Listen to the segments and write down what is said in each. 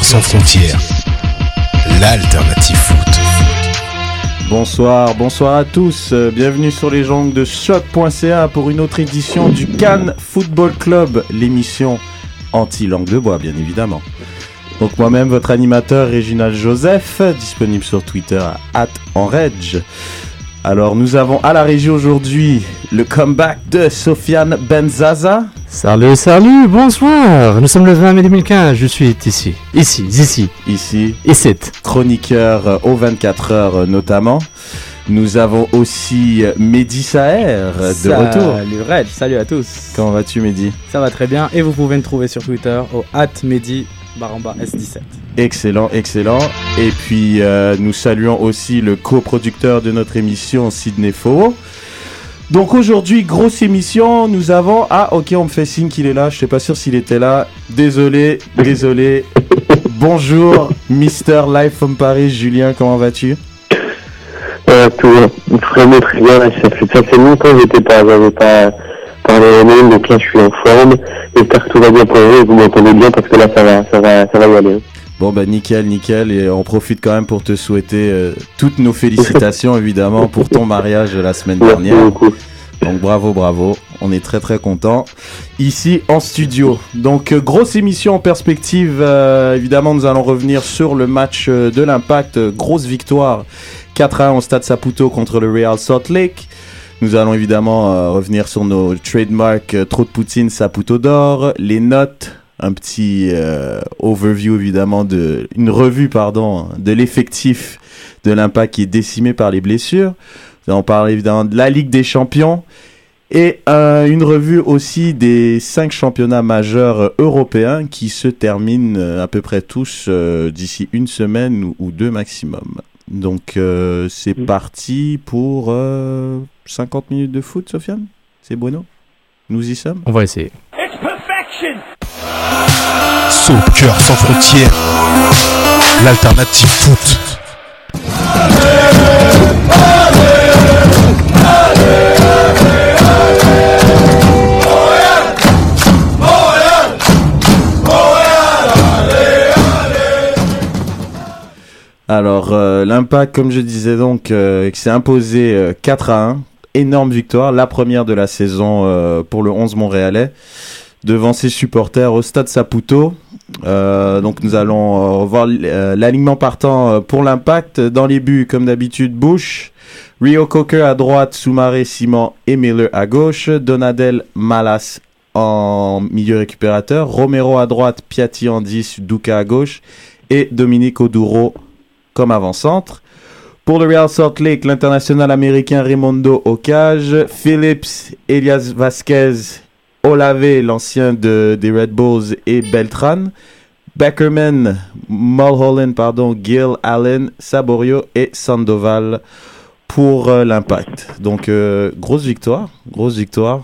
Sans frontières, l'alternative foot. Bonsoir, bonsoir à tous. Euh, Bienvenue sur les jongles de choc.ca pour une autre édition du Cannes Football Club, l'émission anti-langue de bois, bien évidemment. Donc moi-même, votre animateur Réginald Joseph, disponible sur Twitter à @enreg. Alors nous avons à la régie aujourd'hui le comeback de Sofiane Benzaza. Salut, salut, bonsoir. Nous sommes le 20 mai 2015. Je suis ici, ici, ici, ici, ici. chroniqueur euh, aux 24 heures euh, notamment. Nous avons aussi euh, Mehdi Saher euh, de retour. Salut Reg, salut à tous. Comment vas-tu Mehdi? Ça va très bien et vous pouvez me trouver sur Twitter au @mehdi baramba s17. Excellent, excellent. Et puis euh, nous saluons aussi le coproducteur de notre émission, Sidney Faux. Donc aujourd'hui, grosse émission, nous avons... Ah ok, on me fait signe qu'il est là, je sais pas sûr s'il était là. Désolé, désolé. Bonjour, Mister Live from Paris, Julien, comment vas-tu? Euh, tout vraiment très bien. Ça, fait, ça fait longtemps que j'étais pas, pas parlé en même, donc là je suis en forme. J'espère que tout va bien pour vous vous m'entendez bien parce que là ça va, ça va, ça va y aller. Bon bah nickel, nickel. Et on profite quand même pour te souhaiter euh, toutes nos félicitations évidemment pour ton mariage la semaine dernière. Donc bravo, bravo. On est très très content. Ici en studio. Donc euh, grosse émission en perspective. Euh, évidemment, nous allons revenir sur le match de l'Impact. Grosse victoire 4 à 1 au Stade Saputo contre le Real Salt Lake. Nous allons évidemment euh, revenir sur nos trademarks euh, trop de Poutine, Saputo d'or, les notes, un petit euh, overview évidemment de une revue pardon de l'effectif de l'Impact qui est décimé par les blessures. Allons parler évidemment de la Ligue des Champions et euh, une revue aussi des cinq championnats majeurs euh, européens qui se terminent euh, à peu près tous euh, d'ici une semaine ou, deux maximum. Donc euh, c'est Mm. parti pour euh, 50 minutes de foot, Sofiane? C'est bueno Nous y sommes? On va essayer. Soccer sans frontières, l'alternative foot. Alors, euh, l'impact, comme je disais donc, euh, s'est imposé euh, 4 à 1. Énorme victoire, la première de la saison euh, pour le 11 Montréalais, devant ses supporters au stade Saputo. Euh, donc, nous allons euh, revoir euh, l'alignement partant euh, pour l'impact. Dans les buts, comme d'habitude, Bush, Rio Coker à droite, Soumaré, Simon et Miller à gauche, Donadel, Malas en milieu récupérateur, Romero à droite, Piatti en 10, Duca à gauche et Dominique Oduro comme avant-centre. Pour le Real Salt Lake, l'international américain Raimondo au cage, Phillips, Elias Vasquez, Olave, l'ancien de, des Red Bulls, et Beltran. Beckerman, Mulholland, pardon, Gill, Allen, Saborio et Sandoval pour euh, l'impact. Donc, euh, grosse victoire, grosse victoire.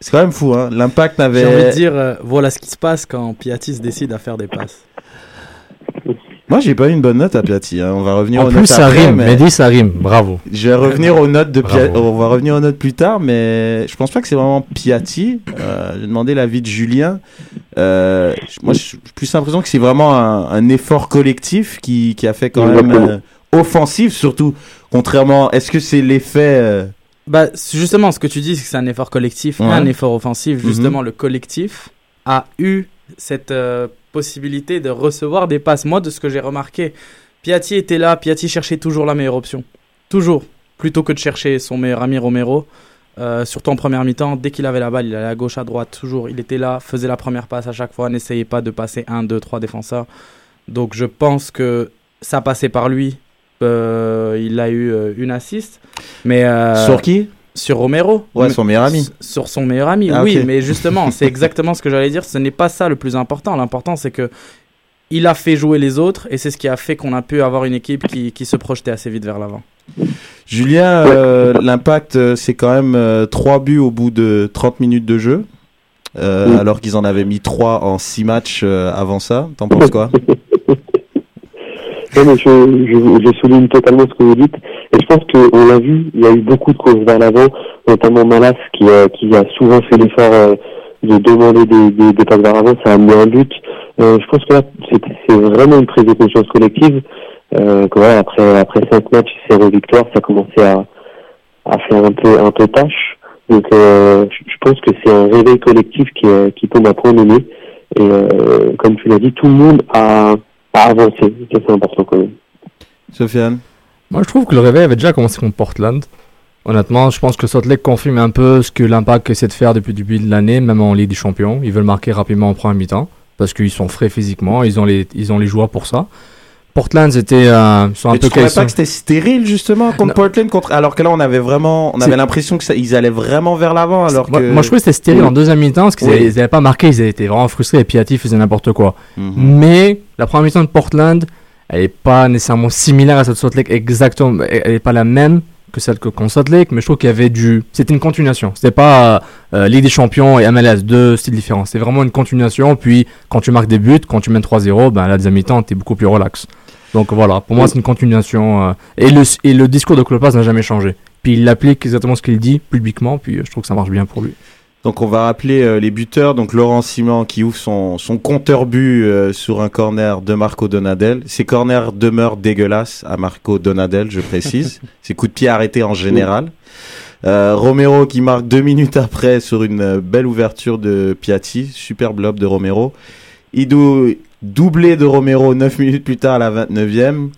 C'est quand même fou, hein. L'impact n'avait... J'ai envie de dire, euh, voilà ce qui se passe quand Piatis décide à faire des passes. Moi, j'ai pas eu une bonne note à Piatti. hein. On va revenir En aux plus, notes ça après, rime. mais- Mehdi, ça rime. Bravo. Je vais revenir aux notes de Pia- Bravo. On va revenir aux notes plus tard, mais je pense pas que c'est vraiment Piatti. Euh, J'ai demandé l'avis de Julien. Euh, moi, j'ai plus l'impression que c'est vraiment un, un effort collectif qui, qui a fait quand même euh, offensif, surtout. Contrairement, est-ce que c'est l'effet euh, Bah, justement, ce que tu dis, c'est que c'est un effort collectif, Ouais. un effort offensif. Mhm. Justement, le collectif a eu cette euh, possibilité de recevoir des passes. Moi, de ce que j'ai remarqué, Piatti était là, Piatti cherchait toujours la meilleure option. Toujours. Plutôt que de chercher son meilleur ami Romero. Euh, surtout en première mi-temps, dès qu'il avait la balle, il allait à gauche, à droite, toujours. Il était là, faisait la première passe à chaque fois, n'essayait pas de passer un, deux, trois défenseurs. Donc je pense que ça passait par lui. Euh, il a eu euh, une assist. Mais, sur qui? Sur Romero. Ouais, son meilleur ami. Sur son meilleur ami, Ah, oui, mais justement, c'est exactement ce que j'allais dire. Ce n'est pas ça le plus important. L'important, c'est que il a fait jouer les autres et c'est ce qui a fait qu'on a pu avoir une équipe qui, qui se projetait assez vite vers l'avant. Julien, euh, l'impact, euh, c'est quand même 3 buts au bout de 30 minutes de jeu. euh, Oui. Alors qu'ils en avaient mis 3 en 6 matchs euh, avant ça. T'en penses quoi? je, je, je souligne totalement ce que vous dites. Et je pense qu'on l'a vu, il y a eu beaucoup de courses vers l'avant, notamment Malas qui, euh, qui a souvent fait l'effort euh, de demander des, des, des passes vers l'avant, ça a mis un but. Euh, je pense que là, c'est vraiment une prise de conscience collective. Euh, que après, après cinq matchs, zéro victoire, ça commençait à, à faire un peu, un peu tâche. Donc, euh, je je pense que c'est un réveil collectif qui, euh, qui tombe à point nommé. Et euh, comme tu l'as dit, tout le monde a, a avancé. Ça, c'est important quand même. Sofiane Moi, je trouve que le réveil avait déjà commencé contre Portland. Honnêtement, je pense que Salt Lake confirme un peu ce que l'Impact essaie de faire depuis le début de l'année, même en Ligue des Champions. Ils veulent marquer rapidement en première mi-temps parce qu'ils sont frais physiquement, ils ont les, ils ont les joueurs pour ça. Portland, c'était, euh, ils un Mais peu tu trouvais pas que c'était stérile justement contre Non. Portland contre alors que là on avait vraiment on avait l'impression que ça, ils allaient vraiment vers l'avant alors moi, que moi, je trouvais que c'était stérile en deuxième mi-temps parce qu'ils Oui. ils n'avaient pas marqué, ils étaient vraiment frustrés et Piatti faisait n'importe quoi. Mhm. Mais la première mi-temps de Portland, elle n'est pas nécessairement similaire à celle de Salt Lake, exactement. Elle n'est pas la même que celle que contre Salt Lake, mais je trouve qu'il y avait du. C'était une continuation. C'était pas euh, Ligue des Champions et MLS, deux styles différents. C'est vraiment une continuation. Puis quand tu marques des buts, quand tu mènes 3-0, ben, la deuxième mi-temps, tu es beaucoup plus relax. Donc voilà, pour moi, c'est une continuation. euh, et, le, et le discours de Klopas n'a jamais changé. Puis il applique exactement ce qu'il dit publiquement, puis euh, je trouve que ça marche bien pour lui. donc on va rappeler euh, les buteurs donc Laurent Simon qui ouvre son son compteur but euh, sur un corner de Marco Donadel ces corners demeurent dégueulasses à Marco Donadel je précise ses coups de pied arrêtés en général Euh, Romero qui marque deux minutes après sur une belle ouverture de Piatti superbe lob de Romero Idou doublé de Romero 9 minutes plus tard à la 29e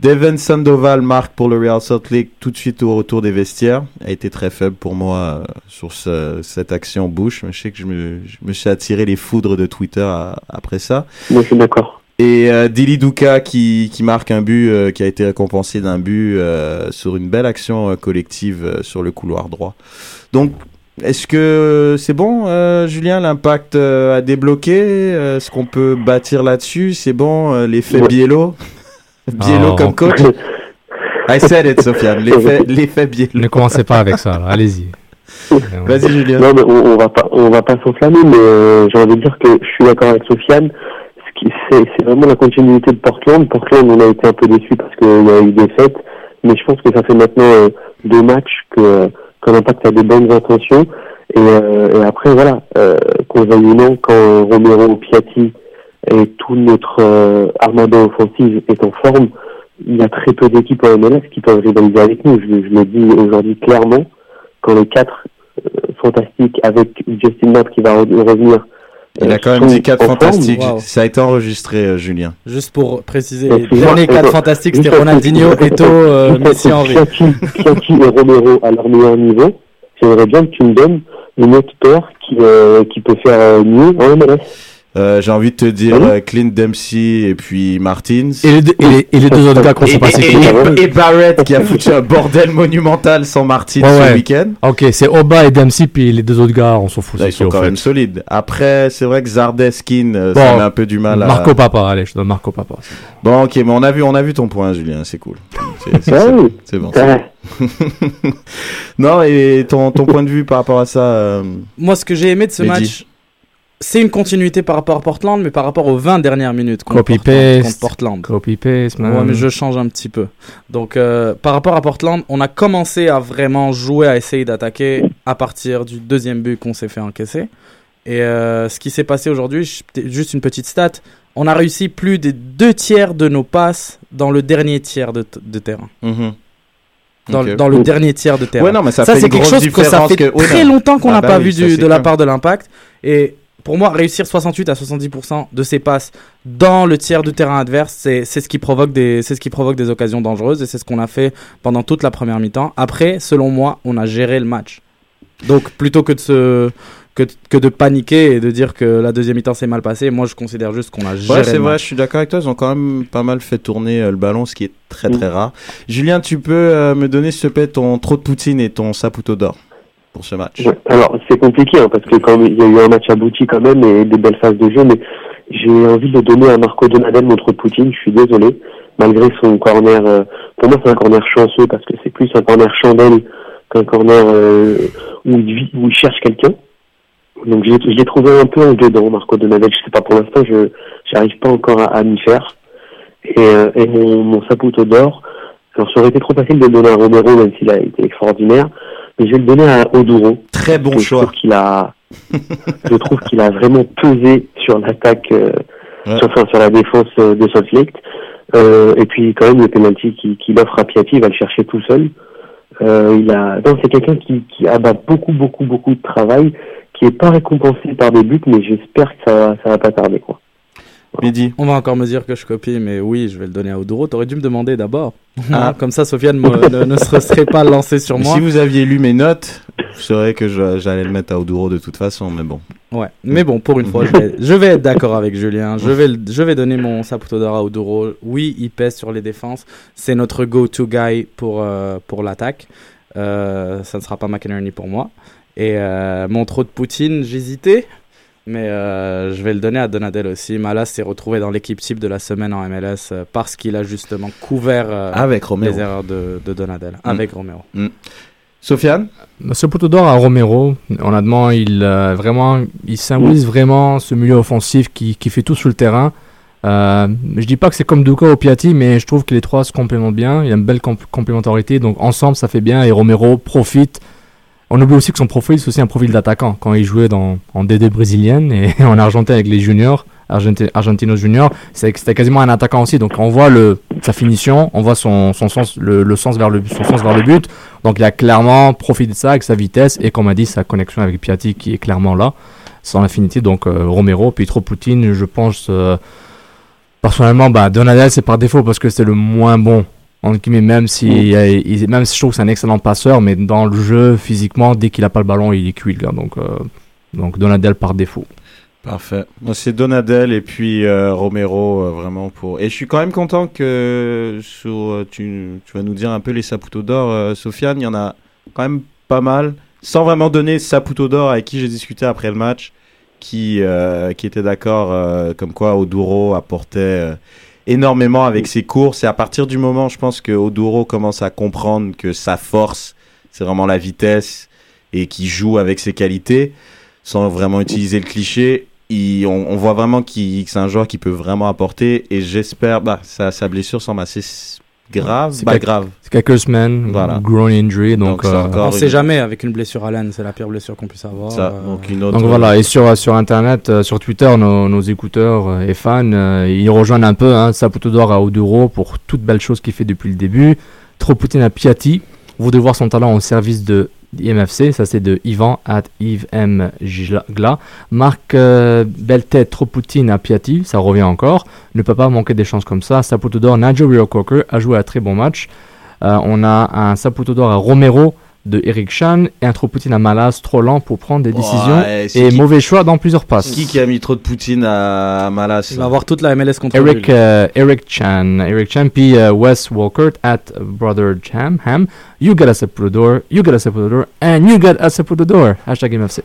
Devin Sandoval marque pour le Real Salt Lake tout de suite au retour des vestiaires. A été très faible pour moi euh, sur ce- cette action Bush. Je sais que je me, je me suis attiré les foudres de Twitter à- après ça. Moi, je suis d'accord. Et euh, Dili Duka qui, qui marque un but euh, qui a été récompensé d'un but euh, sur une belle action euh, collective euh, sur le couloir droit. Donc, est-ce que c'est bon, euh, Julien L'impact euh, a débloqué euh, Est-ce qu'on peut bâtir là-dessus C'est bon, euh, l'effet Ouais. Biello Biello Oh. comme coach I said it, Sofiane. L'effet, l'effet Biello. Ne commencez pas avec ça, allez-y. Vas-y, Julien. Non, mais on, on va pas, on va pas s'enflammer, mais euh, j'ai envie de dire que je suis d'accord avec Sofiane. Ce qui, c'est, c'est vraiment la continuité de Portland. Portland, on a été un peu déçus parce qu'il y a eu des fêtes, mais je pense que ça fait maintenant euh, deux matchs que, que l'Impact a des bonnes intentions. Et, euh, après, voilà, euh, qu'on veuille ou non, quand Romero, Piatti et tout notre euh, armada offensive est en forme, il y a très peu d'équipes en MLS qui peuvent rivaliser avec nous. Je, je le dis aujourd'hui clairement, quand les quatre euh, fantastiques avec Justin Knapp qui va re- revenir. Il euh, a quand même dit 4 en forme. fantastiques. wow. Ça a été enregistré, euh, Julien. Juste pour préciser, Donc, les tu vois, derniers quatre euh, fantastiques, juste c'était Ronaldinho, que- euh, Messi, Henry. Piatti, et Romero à leur meilleur niveau, j'aimerais bien que tu me donnes une autre paire qui, euh, qui peut faire euh, mieux en MLS. Euh, J'ai envie de te dire euh, Clint Dempsey et puis Martins. Et les, deux- et les- et les deux autres gars qu'on Et, sait pas c'est et- qui. et- et Barrett qui a foutu un bordel monumental sans Martin Ouais, ce ouais. week-end. Ok, c'est Oba et Dempsey, puis les deux autres gars, on s'en fout. Là, c'est ils sont quand fait. même solides. Après, c'est vrai que Zardeskin, euh, Bon, ça met un peu du mal à... Marco Papa, allez, je te donne Marco Papa. Bon, ok, mais on a vu, on a vu ton point, Julien, c'est cool. C'est- c'est- Ah c'est- bon. Non, et ton, ton point de vue par rapport à ça, euh, Moi, ce que j'ai aimé de ce Mehdi. match, c'est une continuité par rapport à Portland, mais par rapport aux 20 dernières minutes contre, Copy Portland, paste. contre Portland. Copy paste, man. Ouais, mais je change un petit peu. Donc, euh, par rapport à Portland, on a commencé à vraiment jouer, à essayer d'attaquer à partir du deuxième but qu'on s'est fait encaisser. Et euh, ce qui s'est passé aujourd'hui, juste une petite stat, on a réussi plus des deux tiers de nos passes dans le dernier tiers de, terrain. Mhm. Dans, le dernier tiers de terrain. Ouais, non, mais ça, c'est quelque chose que ça fait que- très longtemps qu'on Ah n'a bah pas oui, vu du- de la part de l'impact. Et pour moi, réussir 68 à 70% de ses passes dans le tiers de terrain adverse, c'est c'est ce qui provoque des, c'est ce qui provoque des occasions dangereuses et c'est ce qu'on a fait pendant toute la première mi-temps. Après, selon moi, on a géré le match. Donc, plutôt que de se, que, que de paniquer et de dire que la deuxième mi-temps s'est mal passée, moi, je considère juste qu'on a géré Ouais, c'est vrai, je suis d'accord avec toi. Ils ont quand même pas mal fait tourner euh, le ballon, ce qui est très très rare. Julien, tu peux euh, me donner, s'il te plaît, ton trop de poutine et ton saputo d'or Alors, c'est compliqué, hein, parce que même, il y a eu un match abouti quand même et des belles phases de jeu, mais j'ai envie de donner à Marco Donadel, de Poutine. Je suis désolé, malgré son corner. euh, pour moi, c'est un corner chanceux parce que c'est plus un corner chandelle qu'un corner euh, où, il, cherche quelqu'un. Donc, je l'ai- trouvé un peu en dedans, Marco Donadel. Je sais pas pour l'instant, je j'arrive pas encore à, à m'y faire. Et, euh, et mon, mon d'or, alors ça aurait été trop facile de donner à Romero, même s'il a été extraordinaire, mais je vais le donner à Oduro. Très bon choix. Je trouve qu'il a, je trouve qu'il a vraiment pesé sur l'attaque, euh, Ouais. sur, enfin, sur la défense euh, de Salt Lake. Euh, et puis quand même le penalty qu'il qu'il offre à Piatti, il va le chercher tout seul. Euh, il a, non, c'est quelqu'un qui, qui abat beaucoup, beaucoup, beaucoup de travail, qui est pas récompensé par des buts, mais j'espère que ça, ça va pas tarder, quoi. On va encore me dire que je copie, mais oui, je vais le donner à Oduro. T'aurais dû me demander d'abord. Ah. Comme ça, Sofiane me- ne, ne se serait pas lancé sur Mais moi. Si vous aviez lu mes notes, vous saurez que je- j'allais le mettre à Oduro de toute façon, mais bon. Ouais, mais bon, pour une fois, je vais, je vais être d'accord avec Julien. Je vais, je vais donner mon Saputo d'or à Oduro. Oui, il pèse sur les défenses. C'est notre go-to guy pour, euh, pour l'attaque. Euh, ça ne sera pas McInerney pour moi. Et euh, mon trop de Poutine, j'hésitais. Mais euh, je vais le donner à Donadel aussi. Malas s'est retrouvé dans l'équipe type de la semaine en MLS euh, parce qu'il a justement couvert euh, Avec Romero. les erreurs de, de Donadel. Mm. Avec Romero. Sofiane? Ce poteau d'or à Romero, honnêtement, il euh, vraiment, il symbolise vraiment ce milieu offensif qui, qui fait tout sur le terrain. Euh, je dis pas que c'est comme Duca ou Piatti, mais je trouve que les trois se complémentent bien. Il y a une belle comp- complémentarité, donc ensemble ça fait bien. Et Romero profite. On oublie aussi que son profil c'est aussi un profil d'attaquant. Quand il jouait dans, en DD brésilienne et en Argentine avec les juniors, Argenti- Argentinos juniors, c'était quasiment un attaquant aussi. Donc on voit le, sa finition, on voit son, son sens, le, le sens vers le, son sens vers le but. Donc il a clairement profité de ça avec sa vitesse et comme a dit sa connexion avec Piatti qui est clairement là, sans l'infinité. Donc euh, Romero, puis trop Poutine, je pense euh, personnellement, bah, Donadel c'est par défaut parce que c'est le moins bon. Entre guillemets, même si, il- même si je trouve que c'est un excellent passeur, mais dans le jeu, physiquement, dès qu'il a pas le ballon, il est cuit le gars. Donc, euh, donc Donadel par défaut. Parfait. C'est Donadel et puis euh, Romero, euh, vraiment pour. Et je suis quand même content que sur, tu, tu vas nous dire un peu les Saputo d'or, Sofiane. Il y en a quand même pas mal, sans vraiment donner Saputo d'or avec qui j'ai discuté après le match, qui, qui était d'accord, comme quoi Oduro apportait énormément avec ses courses. Et à partir du moment, je pense que Oduro commence à comprendre que sa force, c'est vraiment la vitesse et qu'il joue avec ses qualités, sans vraiment utiliser le cliché. On, voit vraiment qu'il- que c'est un joueur qui peut vraiment apporter et j'espère bah sa, blessure semble assez grave C'est bah grave C'est quelques semaines, Voilà. groin injury, donc, euh, On une- sait jamais avec une blessure à l'âne, c'est la pire blessure qu'on puisse avoir. ça Euh, donc une autre Donc voilà, et sur, sur Internet, euh, sur Twitter, nos, nos écouteurs euh, et fans, euh, ils rejoignent un peu hein, Saputo d'or à Oduro pour toute belle chose qu'il fait depuis le début. Trop Poutine à Piatti. Vous devez voir son talent au service de IMFC, ça c'est de Yvan at Yves M. Gla. Marc euh, Beltet, trop Poutine à Piatti, ça revient encore. Ne peut pas manquer des chances comme ça. Saputo d'or, Nigel Cocker a joué un très bon match. Euh, on a un Saputo d'or à Romero de Eric Chan et un trop Poutine à Malas, trop lent pour prendre des décisions Ouais, et qui- mauvais choix dans plusieurs passes. qui qui a mis trop de Poutine à, Malas Il va avoir toute la MLS contre Eric, lui. euh, Eric Chan, Eric Chan, puis euh, Wes Walker at Brother Jam, Ham. You got a Sepultor, you got a Sepultor, and you got a Sepultor. Hashtag MFC.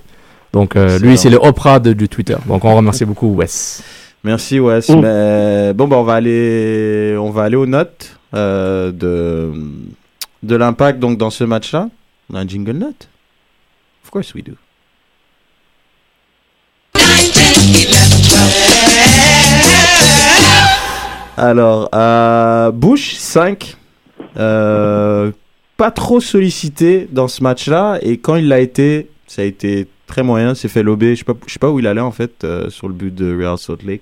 Donc euh, lui, c'est le Oprah de- du Twitter. Donc on remercie beaucoup Wes. Merci Wes. Mm. Mais bon, bah, on va aller, on va aller aux notes euh, de de l'impact donc dans ce match-là. On a un jingle note. Of course we do. Alors, Bush, 5. Euh, pas trop sollicité dans ce match-là. Et quand il l'a été, ça a été très moyen. C'est fait lober. Je sais sais pas où il allait en fait euh, sur le but de Real Salt Lake.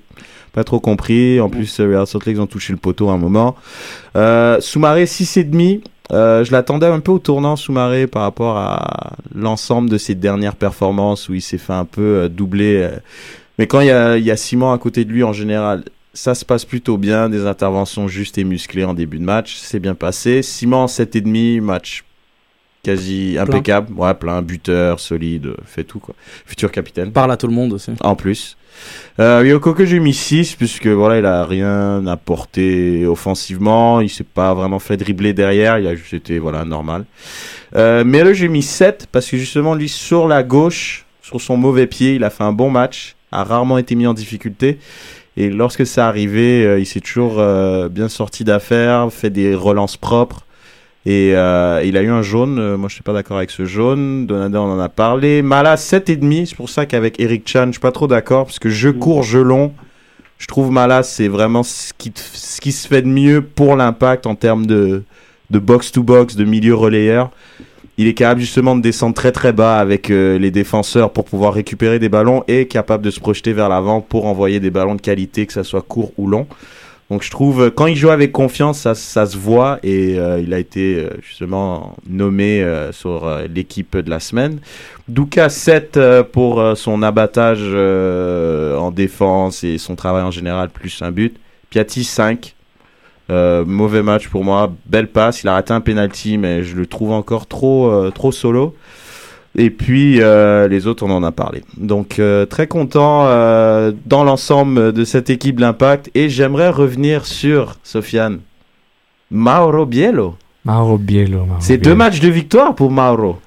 Pas trop compris. En plus, Real Salt Lake ils ont touché le poteau à un moment. Euh, Soumaré 6,5. Euh, je l'attendais un peu au tournant Soumaré par rapport à l'ensemble de ses dernières performances où il s'est fait un peu euh, doubler. euh. Mais quand il y a, il y a Simon à côté de lui en général, ça se passe plutôt bien. Des interventions justes et musclées en début de match. C'est bien passé. Simon 7,5. Match quasi impeccable. Ouais, plein. Buteur, solide. Fait tout quoi. Futur capitaine. Parle à tout le monde aussi. En plus. Euh, Ryoko que j'ai mis 6 puisque voilà il a rien apporté offensivement, il s'est pas vraiment fait dribbler derrière, il a juste été voilà normal. Euh, mais là j'ai mis 7 parce que justement lui sur la gauche, sur son mauvais pied, il a fait un bon match, a rarement été mis en difficulté et lorsque ça arrivé, euh, il s'est toujours euh, bien sorti d'affaires, fait des relances propres. Et euh, il a eu un jaune, euh, moi je suis pas d'accord avec ce jaune, Donada on en a parlé, Mala 7,5, c'est pour ça qu'avec Eric Chan je suis pas trop d'accord, parce que jeu court, jeu long, je trouve Mala c'est vraiment ce qui, se fait de mieux pour l'impact en termes de, de box-to-box, de milieu relayeur. Il est capable justement de descendre très très bas avec euh, les défenseurs pour pouvoir récupérer des ballons et capable de se projeter vers l'avant pour envoyer des ballons de qualité, que ça soit court ou long. Donc je trouve, euh, quand il joue avec confiance, ça, ça se voit et euh, il a été euh, justement nommé sur l'équipe de la semaine. Douka 7 euh, pour son abattage en défense et son travail en général, plus un but. Piatti 5. Euh, mauvais match pour moi, belle passe, il a raté un penalty mais je le trouve encore trop, trop solo. Et puis euh, les autres, on en a parlé. Donc euh, très content euh, dans l'ensemble de cette équipe l'Impact. Et j'aimerais revenir sur, Sofiane, Mauro Biello. Mauro Biello. Mauro C'est Biello. deux matchs de victoire pour Mauro.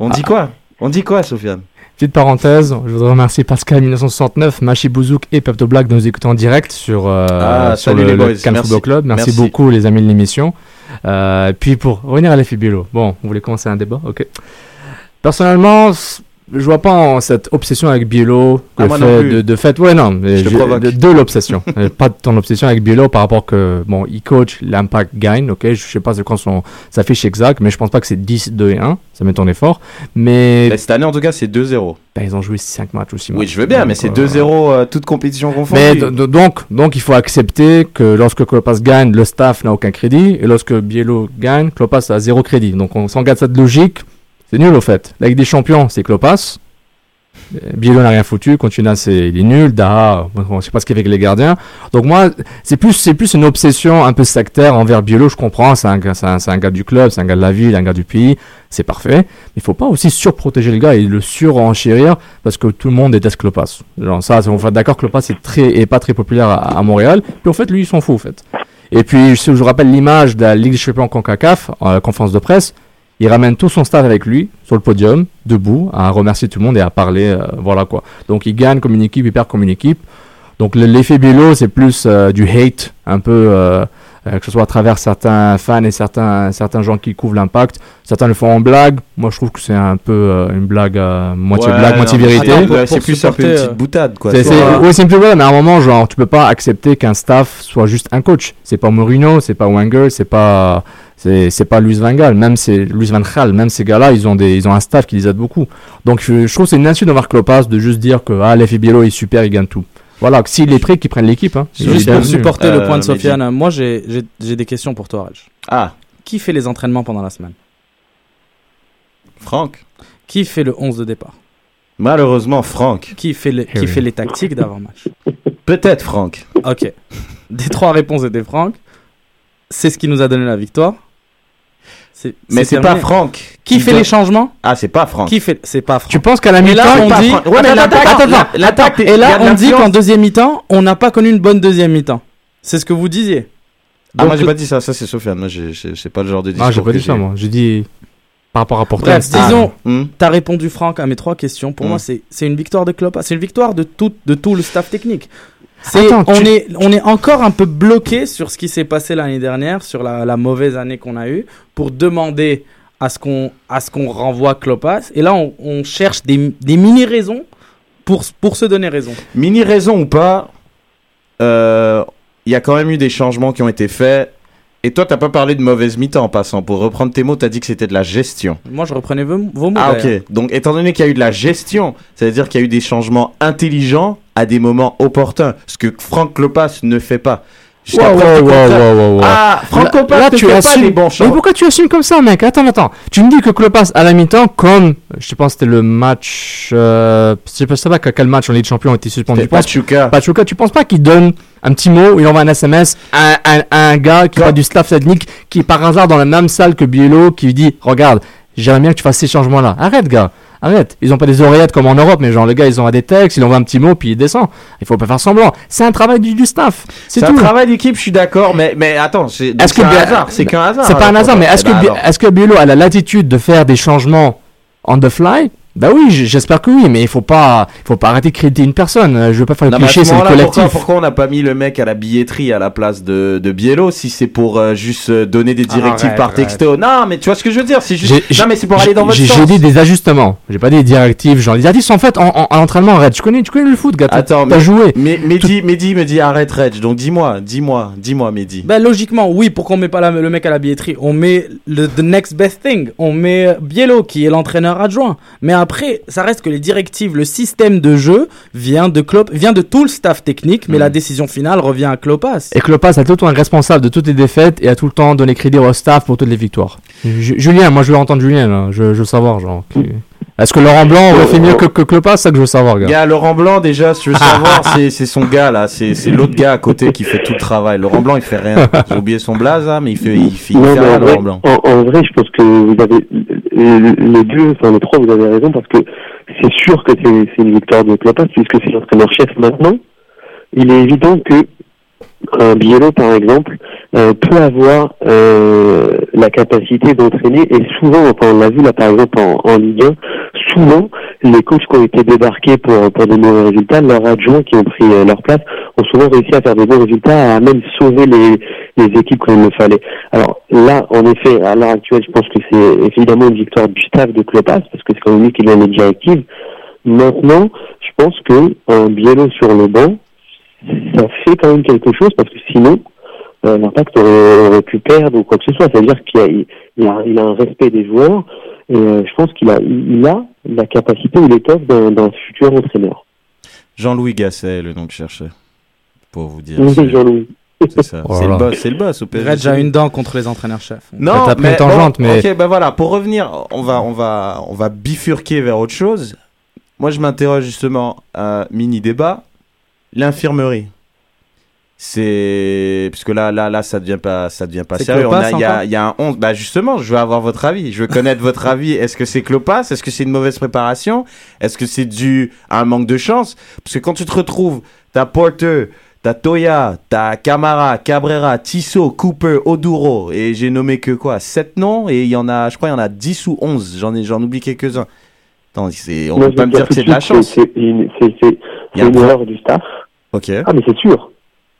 On dit Ah. quoi? On dit quoi, Sofiane? Petite parenthèse, je voudrais remercier Pascal 1969, Machi Bouzouk et Pepto Black de nous écouter en direct sur, euh, Ah, sur le, les le boys. Cannes Merci. Football Club. Merci, Merci. beaucoup les amis de l'émission. Euh, puis pour revenir à l'effet Biello, bon, vous voulez commencer un débat? Ok. Personnellement, je vois pas en cette obsession avec Biello, Ah, le fait de, de fait, ouais non, Je de, de l'obsession, Euh, pas de ton obsession avec Biello par rapport que bon, il coach, l'impact gagne, ok, je sais pas c'est quand son sa fiche exacte, mais je pense pas que c'est 10 2 et 1, ça m'étonnerait fort, mais Mais Cette année, en tout cas, c'est 2-0. ben, ils ont joué 5 matchs ou 6 matchs. Oui, je veux bien, Donc, mais c'est euh, 2-0 euh, toute compétition confondue. mais donc, donc, il faut accepter que lorsque Klopas gagne, le staff n'a aucun crédit, et lorsque Biello gagne, Klopas a zéro crédit. Donc, on s'en garde cette logique. C'est nul, au fait. La des Champions, c'est Klopas. Euh, Biello n'a rien foutu. Continua, c'est, il est nul. Daha, on sait pas ce qu'il fait avec les gardiens. Donc, moi, c'est plus, c'est plus une obsession un peu sectaire envers Biello. Je comprends. C'est un, un, un gars du club, c'est un gars de la ville, un gars du pays. C'est parfait. Mais il faut pas aussi surprotéger le gars et le surenchérir parce que tout le monde déteste Klopas. Genre ça, on va d'accord que Klopas est très est pas très populaire à, Montréal. Puis en fait, lui, il s'en fout en fait. Et puis, je, je rappelle l'image de la Ligue des Champions CONCACAF, en euh, conférence de presse. Il ramène tout son staff avec lui sur le podium, debout, à remercier tout le monde et à parler, euh, voilà quoi. Donc il gagne comme une équipe, il perd comme une équipe. Donc le- l'effet Biello, c'est plus euh, du hate, un peu, euh, euh, que ce soit à travers certains fans et certains, certains gens qui couvrent l'impact. Certains le font en blague. Moi, je trouve que c'est un peu euh, une blague, euh, moitié Ouais, blague, non, moitié vérité. c'est plus un peu une petite boutade, quoi. C'est, C'est- c'est, oui, c'est une plus vraie, mais à un moment, genre, tu peux pas accepter qu'un staff soit juste un coach. C'est pas Mourinho, c'est pas Wenger, c'est pas, c'est, c'est pas Luis Van Gaal, même c'est Luis Van Gaal, même ces gars-là, ils ont des, ils ont un staff qui les aide beaucoup. Donc, je, je trouve que c'est une insulte d'envers Klopas de juste dire que, ah, l'effet Biello est super, il gagne tout. Voilà, que s'il est prêt, qu'il prenne l'équipe, hein. Juste pour supporter Euh, le point de. Sofiane, moi j'ai j'ai- j'ai des questions pour toi, Raj. Ah, Qui fait les entraînements pendant la semaine? Franck. Qui fait le 11 de départ? Malheureusement, Franck. Qui fait, le- qui Harry. fait les tactiques d'avant-match? Peut-être Franck. Ok. Des trois réponses étaient Franck. C'est ce qui nous a donné la victoire. Mais c'est pas. Franck. Qui fait les changements Ah, c'est pas Franck. Qui fait C'est pas Franck. Tu penses qu'à la mi-temps, on dit. Franck. Ouais, mais Attends, Et là, on dit qu'en deuxième mi-temps, on n'a pas connu une bonne deuxième mi-temps. C'est ce que vous disiez. Ah, moi j'ai pas dit ça, ça c'est Sofiane. Moi c'est pas le genre de discours. Ah, j'ai pas dit ça, moi. J'ai dit, par rapport à Porto. Bref, disons, Hmm. T'as répondu Franck à mes trois questions. Pour Mm. moi, c'est c'est une victoire de Klopp. C'est une victoire de tout, de tout le staff technique. Attends, on, tu- est, on est encore un peu bloqué sur ce qui s'est passé l'année dernière, sur la, la mauvaise année qu'on a eue, pour demander à ce qu'on renvoie Klopas. Et là, on, on cherche des, des mini-raisons pour, pour se donner raison. Mini raison ou pas, euh, il y a quand même eu des changements qui ont été faits. Et toi, t'as pas parlé de mauvaise mi-temps en passant. Pour reprendre tes mots, t'as dit que c'était de la gestion. Moi, je reprenais vos, vos mots. Ah ok. Donc étant donné qu'il y a eu de la gestion, ça veut dire qu'il y a eu des changements intelligents à des moments opportuns, ce que Franck Klopas ne fait pas. Wow, wow, wow. Ah, Franck Là- Klopas là, ne tu fait pas assumes- les bons Mais pourquoi tu assumes comme ça, mec? Attends, attends. Tu me dis que Klopas à la mi-temps, comme je pense que c'était le match, euh, je sais pas, sais pas quel match en Ligue des Champions a été suspendu. Pachuca. Pachuca, tu penses pas qu'il donne un petit mot, il envoie un SMS à, à- à un gars qui va du staff technique, qui est par hasard dans la même salle que Biello, qui lui dit Regarde, j'aimerais bien que tu fasses ces changements-là. Arrête, gars, arrête. Ils ont pas des oreillettes comme en Europe, mais genre, le gars, ils ont des textes, il envoie un petit mot, puis il descend. Il faut pas faire semblant. C'est un travail du, du staff. C'est un travail d'équipe, je suis d'accord, mais, mais attends, c'est que c'est un hasard C'est qu'un hasard. C'est pas un alors, hasard, mais est-ce que, Eh ben, Bi- alors. est-ce que Biello a la latitude de faire des changements on the fly? Bah oui, j'espère que oui, mais il faut pas, il faut pas arrêter de créditer une personne. Euh, Je veux pas faire le cliché, ce c'est le collectif. pourquoi, pourquoi on n'a pas mis le mec à la billetterie à la place de, de Biello si c'est pour euh, juste euh, donner des directives Arrête, par texto? Non, mais tu vois ce que je veux dire C'est juste. J'ai- Non, mais c'est pour aller dans votre J'ai sens. j'ai dit des ajustements. J'ai pas dit des directives. Genre, les directives sont faites en, en, en entraînement. Arrête, tu connais, tu connais le foot, gars. Attends, t'as mais- joué. Mais Mehdi, Mehdi me dit arrête Reg, donc dis-moi, dis-moi, dis-moi Mehdi. Ben logiquement, oui, pourquoi on met pas la- le mec à la billetterie? On met le the next best thing. On met Biello qui est l'entraîneur adjoint. Mais après, ça reste que les directives, le système de jeu vient de Klopp, vient de tout le staff technique, mais Mm. la décision finale revient à Klopas. Et Klopas a tout le temps responsable de toutes les défaites et a tout le temps donné crédit au staff pour toutes les victoires. Ju- Julien, moi je veux entendre Julien là. Je, je veux savoir, genre. qui- Est-ce que Laurent Blanc aurait fait mieux que, que Klopas C'est ça que je veux savoir, gars. Gars, Laurent Blanc, déjà, si tu veux savoir, c'est c'est son gars là, c'est c'est l'autre gars à côté qui fait tout le travail. Laurent Blanc, il fait rien. J'ai oublié son blaze, hein, mais il fait, il fait, il Non, fait mais rien, en vrai, Laurent Blanc. en, en vrai, je pense que vous avez les deux, enfin les trois, vous avez raison parce que c'est sûr que c'est c'est une victoire de Klopas puisque c'est l'entraîneur-chef maintenant. Il est évident que un Biello, par exemple, euh, peut avoir euh, la capacité d'entraîner et souvent, enfin on l'a vu là par exemple en, Ligue 1, souvent les coachs qui ont été débarqués pour, pour de mauvais résultats, leurs adjoints qui ont pris euh, leur place, ont souvent réussi à faire de bons résultats, à même sauver les, les équipes quand il le fallait. Alors là, en effet, à l'heure actuelle, je pense que c'est évidemment une victoire du staff de Klopas, parce que c'est quand même lui qui donne les directives. Maintenant, je pense que un Biello sur le banc, ça fait quand même quelque chose, parce que sinon, euh, l'impact aurait, aurait pu perdre ou quoi que ce soit. C'est-à-dire qu'il a, il a, il a un respect des joueurs, et euh, je pense qu'il a, il a la capacité ou l'étoffe d'un d'un futur entraîneur. Jean-Louis Gasset, le nom que je cherchais. Pour vous dire. Oui, c'est- Jean-Louis. C'est ça. C'est là le boss, c'est le boss au PSG. A une dent contre les entraîneurs-chefs. Non, T'as pris mais une tangente, bon, mais- Ok, ben voilà, pour revenir, on va, on va, on va bifurquer vers autre chose. Moi, je m'interroge justement à un mini débat. L'infirmerie. C'est parce que là, là, là, ça devient pas, ça devient pas sérieux. Il y a, y a un 11. Bah justement, je veux avoir votre avis. Je veux connaître votre avis. Est-ce que c'est Klopas Est-ce que c'est une mauvaise préparation? Est-ce que c'est dû à un manque de chance? Parce que quand tu te retrouves, t'as Porter, t'as Toya, t'as Camara, Cabrera, Tissot, Cooper, Oduro, et j'ai nommé que quoi? 7 noms, et il y en a, je crois, il y en a 10 ou 11. J'en ai, j'en oublie quelques-uns. Attends, c'est, on Moi, peut pas me dire que c'est de la chance. C'est une, erreur du staff. Ok. Ah, mais c'est sûr.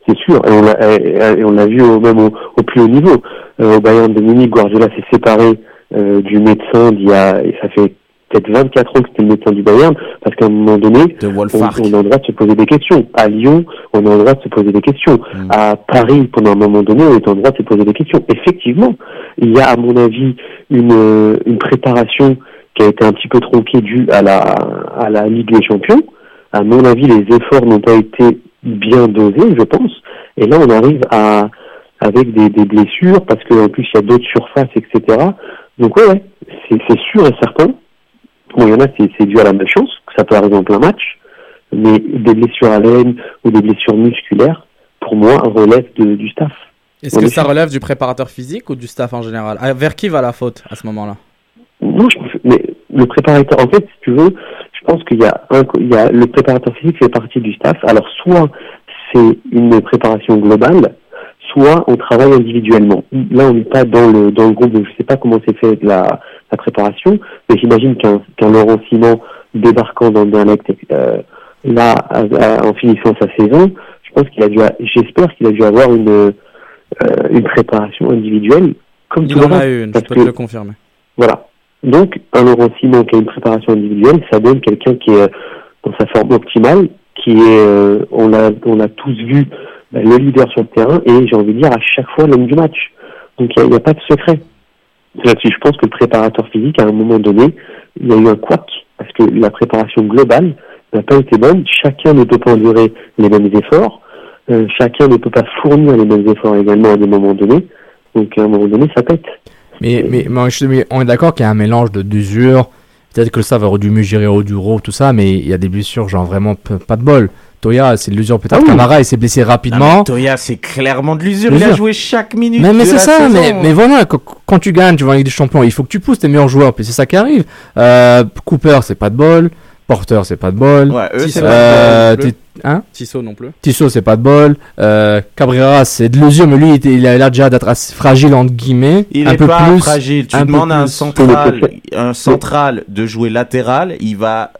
C'est sûr. Et on l'a, et- et on l'a vu au, même au, au plus haut niveau. Euh, au Bayern de Munich, Guardiola s'est séparé euh, du médecin d'il y a, et ça fait peut-être 24 ans que c'était le médecin du Bayern, parce qu'à un moment donné, De on, on a le droit de se poser des questions. À Lyon, on a le droit de se poser des questions. Mm. À Paris, pendant un moment donné, on est en droit de se poser des questions. Effectivement, il y a, à mon avis, une, euh, une préparation qui a été un petit peu tronquée due à la, à la Ligue des Champions. À mon avis, les efforts n'ont pas été bien dosés, je pense. Et là, on arrive à, avec des, des blessures, parce qu'en plus, il y a d'autres surfaces, etc. Donc, ouais, ouais, c'est sûr et certain. Bon, il y en a, c'est c'est dû à la malchance, que ça peut arriver en plein match. Mais des blessures à l'aine ou des blessures musculaires, pour moi, relèvent de- du staff. Est-ce que ça relève du préparateur physique ou du staff en général? Ah, Vers qui va la faute à ce moment-là? Non, je pense, mais le préparateur, en fait, si tu veux, pense qu'il y a un, il y a le préparateur physique fait partie du staff. Alors, soit c'est une préparation globale, soit on travaille individuellement. Là, on n'est pas dans le dans le groupe, je sais pas comment c'est fait la, la préparation, mais j'imagine qu'un qu'un Laurent Simon débarquant dans un acte euh, là à- à- en finissant sa saison, je pense qu'il a dû, j'espère qu'il a dû avoir une euh, une préparation individuelle comme Il tout le en a une, je peux que- te le confirmer. voilà. Donc, un Laurent Simon qui a une préparation individuelle, ça donne quelqu'un qui est, dans sa forme optimale, qui est, euh, on l'a on a tous vu, bah, le leader sur le terrain et j'ai envie de dire à chaque fois l'homme du match. Donc il n'y a, pas de secret. Là-dessus, je pense que le préparateur physique, à un moment donné, il y a eu un couac parce que la préparation globale n'a pas été bonne. Chacun ne peut pas endurer les mêmes efforts. Euh, chacun ne peut pas fournir les mêmes efforts également à des moments donnés. Donc à un moment donné, ça pète. Mais, mais, mais je- mais on est d'accord qu'il y a un mélange de d'usure. Peut-être que ça va mieux gérer au duro, tout ça, mais il y a des blessures, genre vraiment pas de bol. Toya, c'est de l'usure peut-être. Ah. Camara, il s'est blessé Non, rapidement. mais Toya, c'est clairement de l'usure. Il a joué chaque minute. Mais, mais c'est ça, saison. mais, mais voilà, quand, quand tu gagnes, tu vas en Ligue des Champions, il faut que tu pousses tes meilleurs joueurs, puis c'est ça qui arrive. Euh, Cooper, c'est pas de bol. Porter, c'est pas de bol. Ouais, eux, c'est Euh, pas de bol. t'es- hein Tissot non plus. Tissot, c'est pas de bol. Euh, Cabrera, c'est de l'usure, mais lui, il, a l'air déjà d'être assez fragile, entre guillemets. Il un est peu pas plus. fragile. Tu demandes à un central, un central de jouer latéral, il va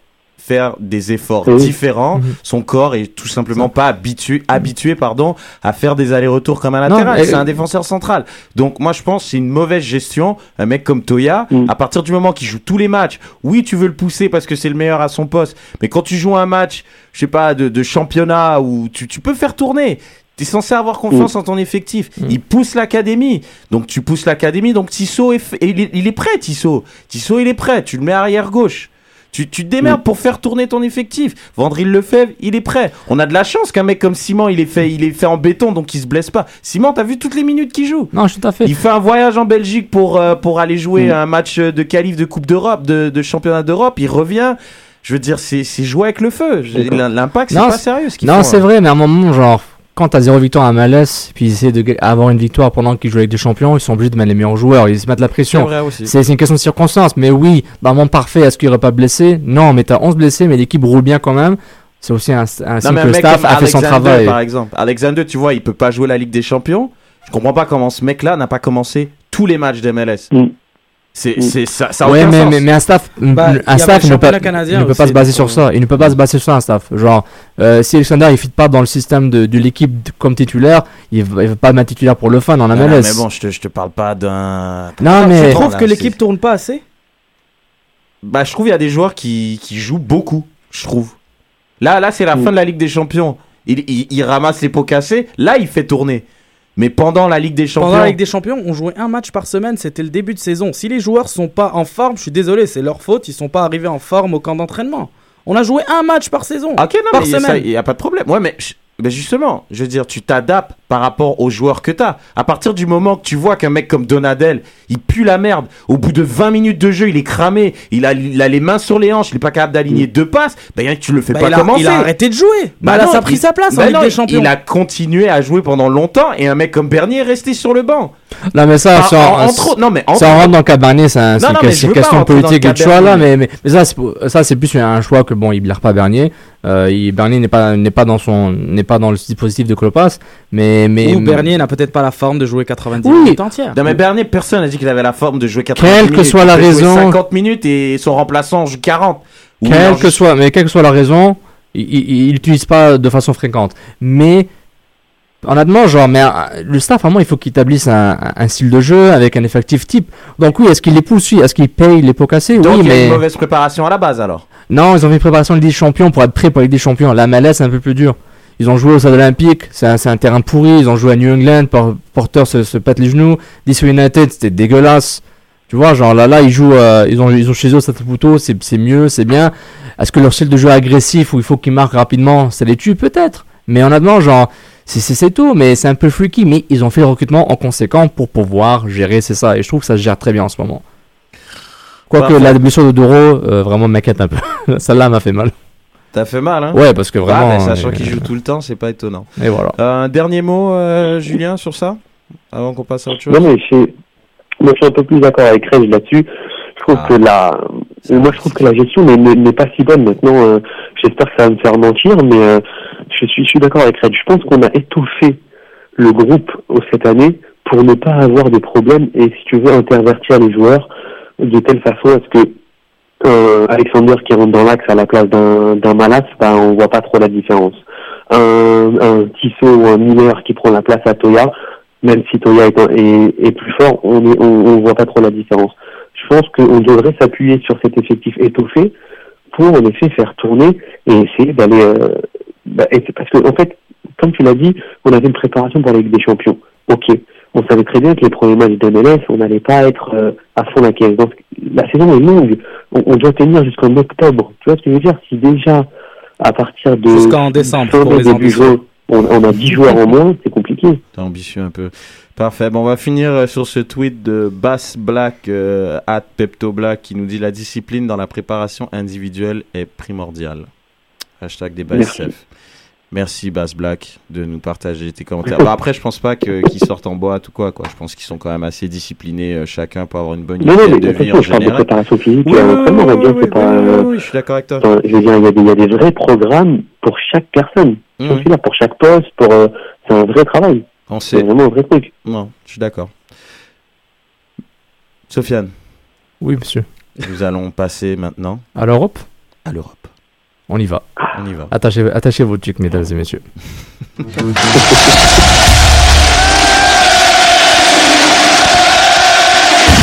faire des efforts Oui. différents. Mhm. Son corps est tout simplement pas habitué, habitué pardon, à faire des allers-retours comme un latéral. C'est un défenseur central. Donc moi je pense que c'est une mauvaise gestion. Un mec comme Toya, Mm. à partir du moment qu'il joue tous les matchs, oui tu veux le pousser parce que c'est le meilleur à son poste. Mais quand tu joues un match, je sais pas, de, de championnat où tu, tu peux faire tourner. T'es censé avoir confiance en ton effectif. Il pousse l'académie. Donc tu pousses l'académie. Donc Tissot f- est, il est prêt, Tissot. Tissot, il est prêt. Tu le mets arrière gauche. Tu, tu te démerdes pour faire tourner ton effectif. Vandril Lefebvre, il est prêt. On a de la chance qu'un mec comme Simon, il est fait, il est fait en béton, donc il se blesse pas. Simon, t'as vu toutes les minutes qu'il joue? Non, tout à fait. Il fait un voyage en Belgique pour, euh, pour aller jouer un match de qualif de Coupe d'Europe, de, de championnat d'Europe. Il revient. Je veux dire, c'est jouer avec le feu. L'impact, c'est pas sérieux ce Non, c'est hein. vrai, mais à un moment, genre, quand t'as zéro victoire à Malaise, puis ils essaient d'avoir une victoire pendant qu'ils jouent avec des champions, ils sont obligés de mettre les meilleurs joueurs, ils se mettent la C'est pression. vrai aussi. C'est une question de circonstance, mais oui, dans le monde parfait, est-ce qu'il n'y aurait pas blessé? Non, mais t'as 11 blessés, mais l'équipe roule bien quand même. C'est aussi un, un Non, signe mais que un le mec staff a fait son travail. par exemple. Alexander, tu vois, il peut pas jouer la Ligue des Champions. Je comprends pas comment ce mec-là n'a pas commencé tous les matchs d'MLS. Mm. C'est, Mm. c'est, ça, ça a Ouais, aucun mais, sens. mais, mais un staff, Bah, un staff ne peut, canadien ne peut pas se baser sur ça. Il ne peut pas se baser sur ça, un staff. Genre, euh, si Alexander il fit pas dans le système de, de l'équipe comme titulaire, il va, il va pas mettre titulaire pour le fun en MLS. non, mais bon, je te, je te parle pas d'un. Non, mais Tu trouves là, que c'est- l'équipe tourne pas assez? Bah, je trouve il y a des joueurs qui, qui jouent beaucoup. Je trouve. Là, là, c'est la Mm. fin de la Ligue des Champions. Il, il, il ramasse les pots cassés. Là, il fait tourner. Mais pendant la Ligue des Champions. Pendant la Ligue des Champions, on jouait un match par semaine, c'était le début de saison. Si les joueurs sont pas en forme, je suis désolé, c'est leur faute, ils sont pas arrivés en forme au camp d'entraînement. On a joué un match par saison. Ok, non, par mais semaine. il n'y a pas de problème. Ouais, mais, mais justement, je veux dire, tu t'adaptes par rapport aux joueurs que tu as. À partir du moment que tu vois qu'un mec comme Donadel, il pue la merde, au bout de 20 minutes de jeu, il est cramé, il a, il a les mains sur les hanches, il est pas capable d'aligner deux passes, ben tu le fais Bah, pas il, a, commencer. il a arrêté de jouer. Bah, Bah là, non, ça a pris il- sa place en Ben Ligue non, des il- Champions. Il a continué à jouer pendant longtemps et un mec comme Bernier est resté sur le banc. là, mais ça, En- ça, en- entre autres- non, mais entre ça rentre dans le cas Bernier, c'est un- c'est Non, une non, question, politique et de choix là, mais, mais, mais ça, c'est pour- ça, c'est plus un choix que bon, il blère pas Bernier. Euh, il- Bernier n'est pas, n'est pas dans son, n'est pas dans le dispositif de Clopas, mais, mais. Ou Bernier n'a peut-être pas la forme de jouer 90 Oui. minutes entières. Non mais Bernier, personne n'a dit qu'il avait la forme de jouer 80 Quelle minutes. que soit la raison. 50 minutes et son remplaçant joue 40. Ou Quelle que juste- soit, mais quelle que soit la raison, il- il l'utilise pas de façon fréquente. Mais honnêtement, genre, mais euh, le staff, vraiment, il faut qu'il établisse un, un style de jeu avec un effectif type. Donc oui, est-ce qu'il les pousse? Oui Est-ce qu'il paye les pots cassés? Donc Oui, il y a mais une mauvaise préparation à la base alors. Non, ils ont fait préparation de Ligue des Champions pour être prêts pour la Ligue des Champions. La MLS, c'est un peu plus dur. Ils ont joué au Stade Olympique, c'est un, terrain pourri. Ils ont joué à New England, Por- Porter se, se pète les genoux. DC United, c'était dégueulasse. Tu vois, genre là, là, ils jouent, euh, ils ont, chez eux Saputo, c'est, c'est mieux, c'est bien. Est-ce que leur style de jeu agressif où il faut qu'ils marquent rapidement, ça les tue peut-être. Mais honnêtement, genre, c'est, c'est, c'est tout, mais c'est un peu freaky. Mais ils ont fait le recrutement en conséquent pour pouvoir gérer, c'est ça. Et je trouve que ça se gère très bien en ce moment. Quoique Parfait. la blessure de Doro, euh, vraiment m'inquiète un peu. Celle-là m'a fait mal. T'as fait mal hein? Ouais, parce que Ah, vraiment. mais sachant euh, qu'il joue tout le temps, c'est pas étonnant. Et voilà. Euh, un dernier mot, euh, Julien, sur ça? Avant qu'on passe à autre chose Non, mais je, moi, je suis un peu plus d'accord avec Reg là-dessus. Je trouve Ah. que la, moi, je trouve que la gestion n'est- pas si bonne maintenant. euh, J'espère que ça va me faire mentir, mais euh, je suis, je suis d'accord avec Reg. Je pense qu'on a étoffé le groupe cette année pour ne pas avoir de problème et, si tu veux, intervertir les joueurs de telle façon à ce que euh, Alexander qui rentre dans l'axe à la place d'un Malas, bah, on voit pas trop la différence. Un, un Tissot ou un Miller qui prend la place à Toya, même si Toya est, est, est plus fort, on ne on, on voit pas trop la différence. Je pense qu'on devrait s'appuyer sur cet effectif étoffé pour en effet faire tourner et essayer d'aller. euh, bah, parce que en fait, comme tu l'as dit, on avait une préparation pour la Ligue des Champions. Ok, on savait très bien que les premiers matchs de MLS, on n'allait pas être euh, à fond la caisse. Donc la saison est longue. On, on doit tenir jusqu'en octobre. Tu vois ce que je veux dire? Si déjà à partir de Jusqu'en décembre pour les on, on a 10 joueurs en moins, c'est compliqué. T'es ambitieux un peu. Parfait. Bon, on va finir euh, sur ce tweet de Bass Black, euh, at Pepto Black, qui nous dit la discipline dans la préparation individuelle est primordiale. Hashtag débat Merci. SF. Merci Bass Black de nous partager tes commentaires. Bah, après, je pense pas que- qu'ils sortent en boîte ou quoi, quoi. Je pense qu'ils sont quand même assez disciplinés euh, chacun pour avoir une bonne Non, non, mais hygiène de vie en général. physique Oui, c'est pas. euh, je suis d'accord avec toi. Je veux dire, il y, a des, il y a des vrais programmes pour chaque personne. Là pour chaque poste, pour euh, c'est un vrai travail. On C'est sait. vraiment un vrai truc. Non, je suis d'accord. Sofiane, Oui, monsieur. nous allons passer maintenant À l'Europe, à l'Europe. On y va. On y va. Attachez, attachez vos tucs, mesdames et messieurs.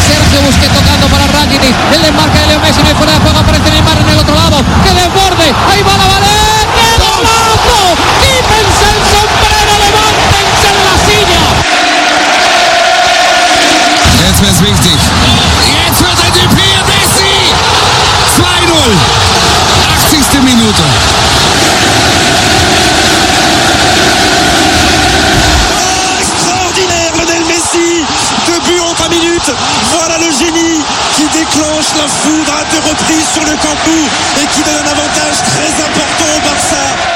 Sergio Busquets tocando para Rakitic. El desmarque de Leo Messi no hay fuera de juego. Aparece Neymar en el otro lado. Que desborde. Ahí va la Valer. 80. Minute. Extraordinaire Lionel Messi Deux buts en 3 minutes Voilà le génie qui déclenche la foudre à deux reprises sur le Camp et qui donne un avantage très important au Barça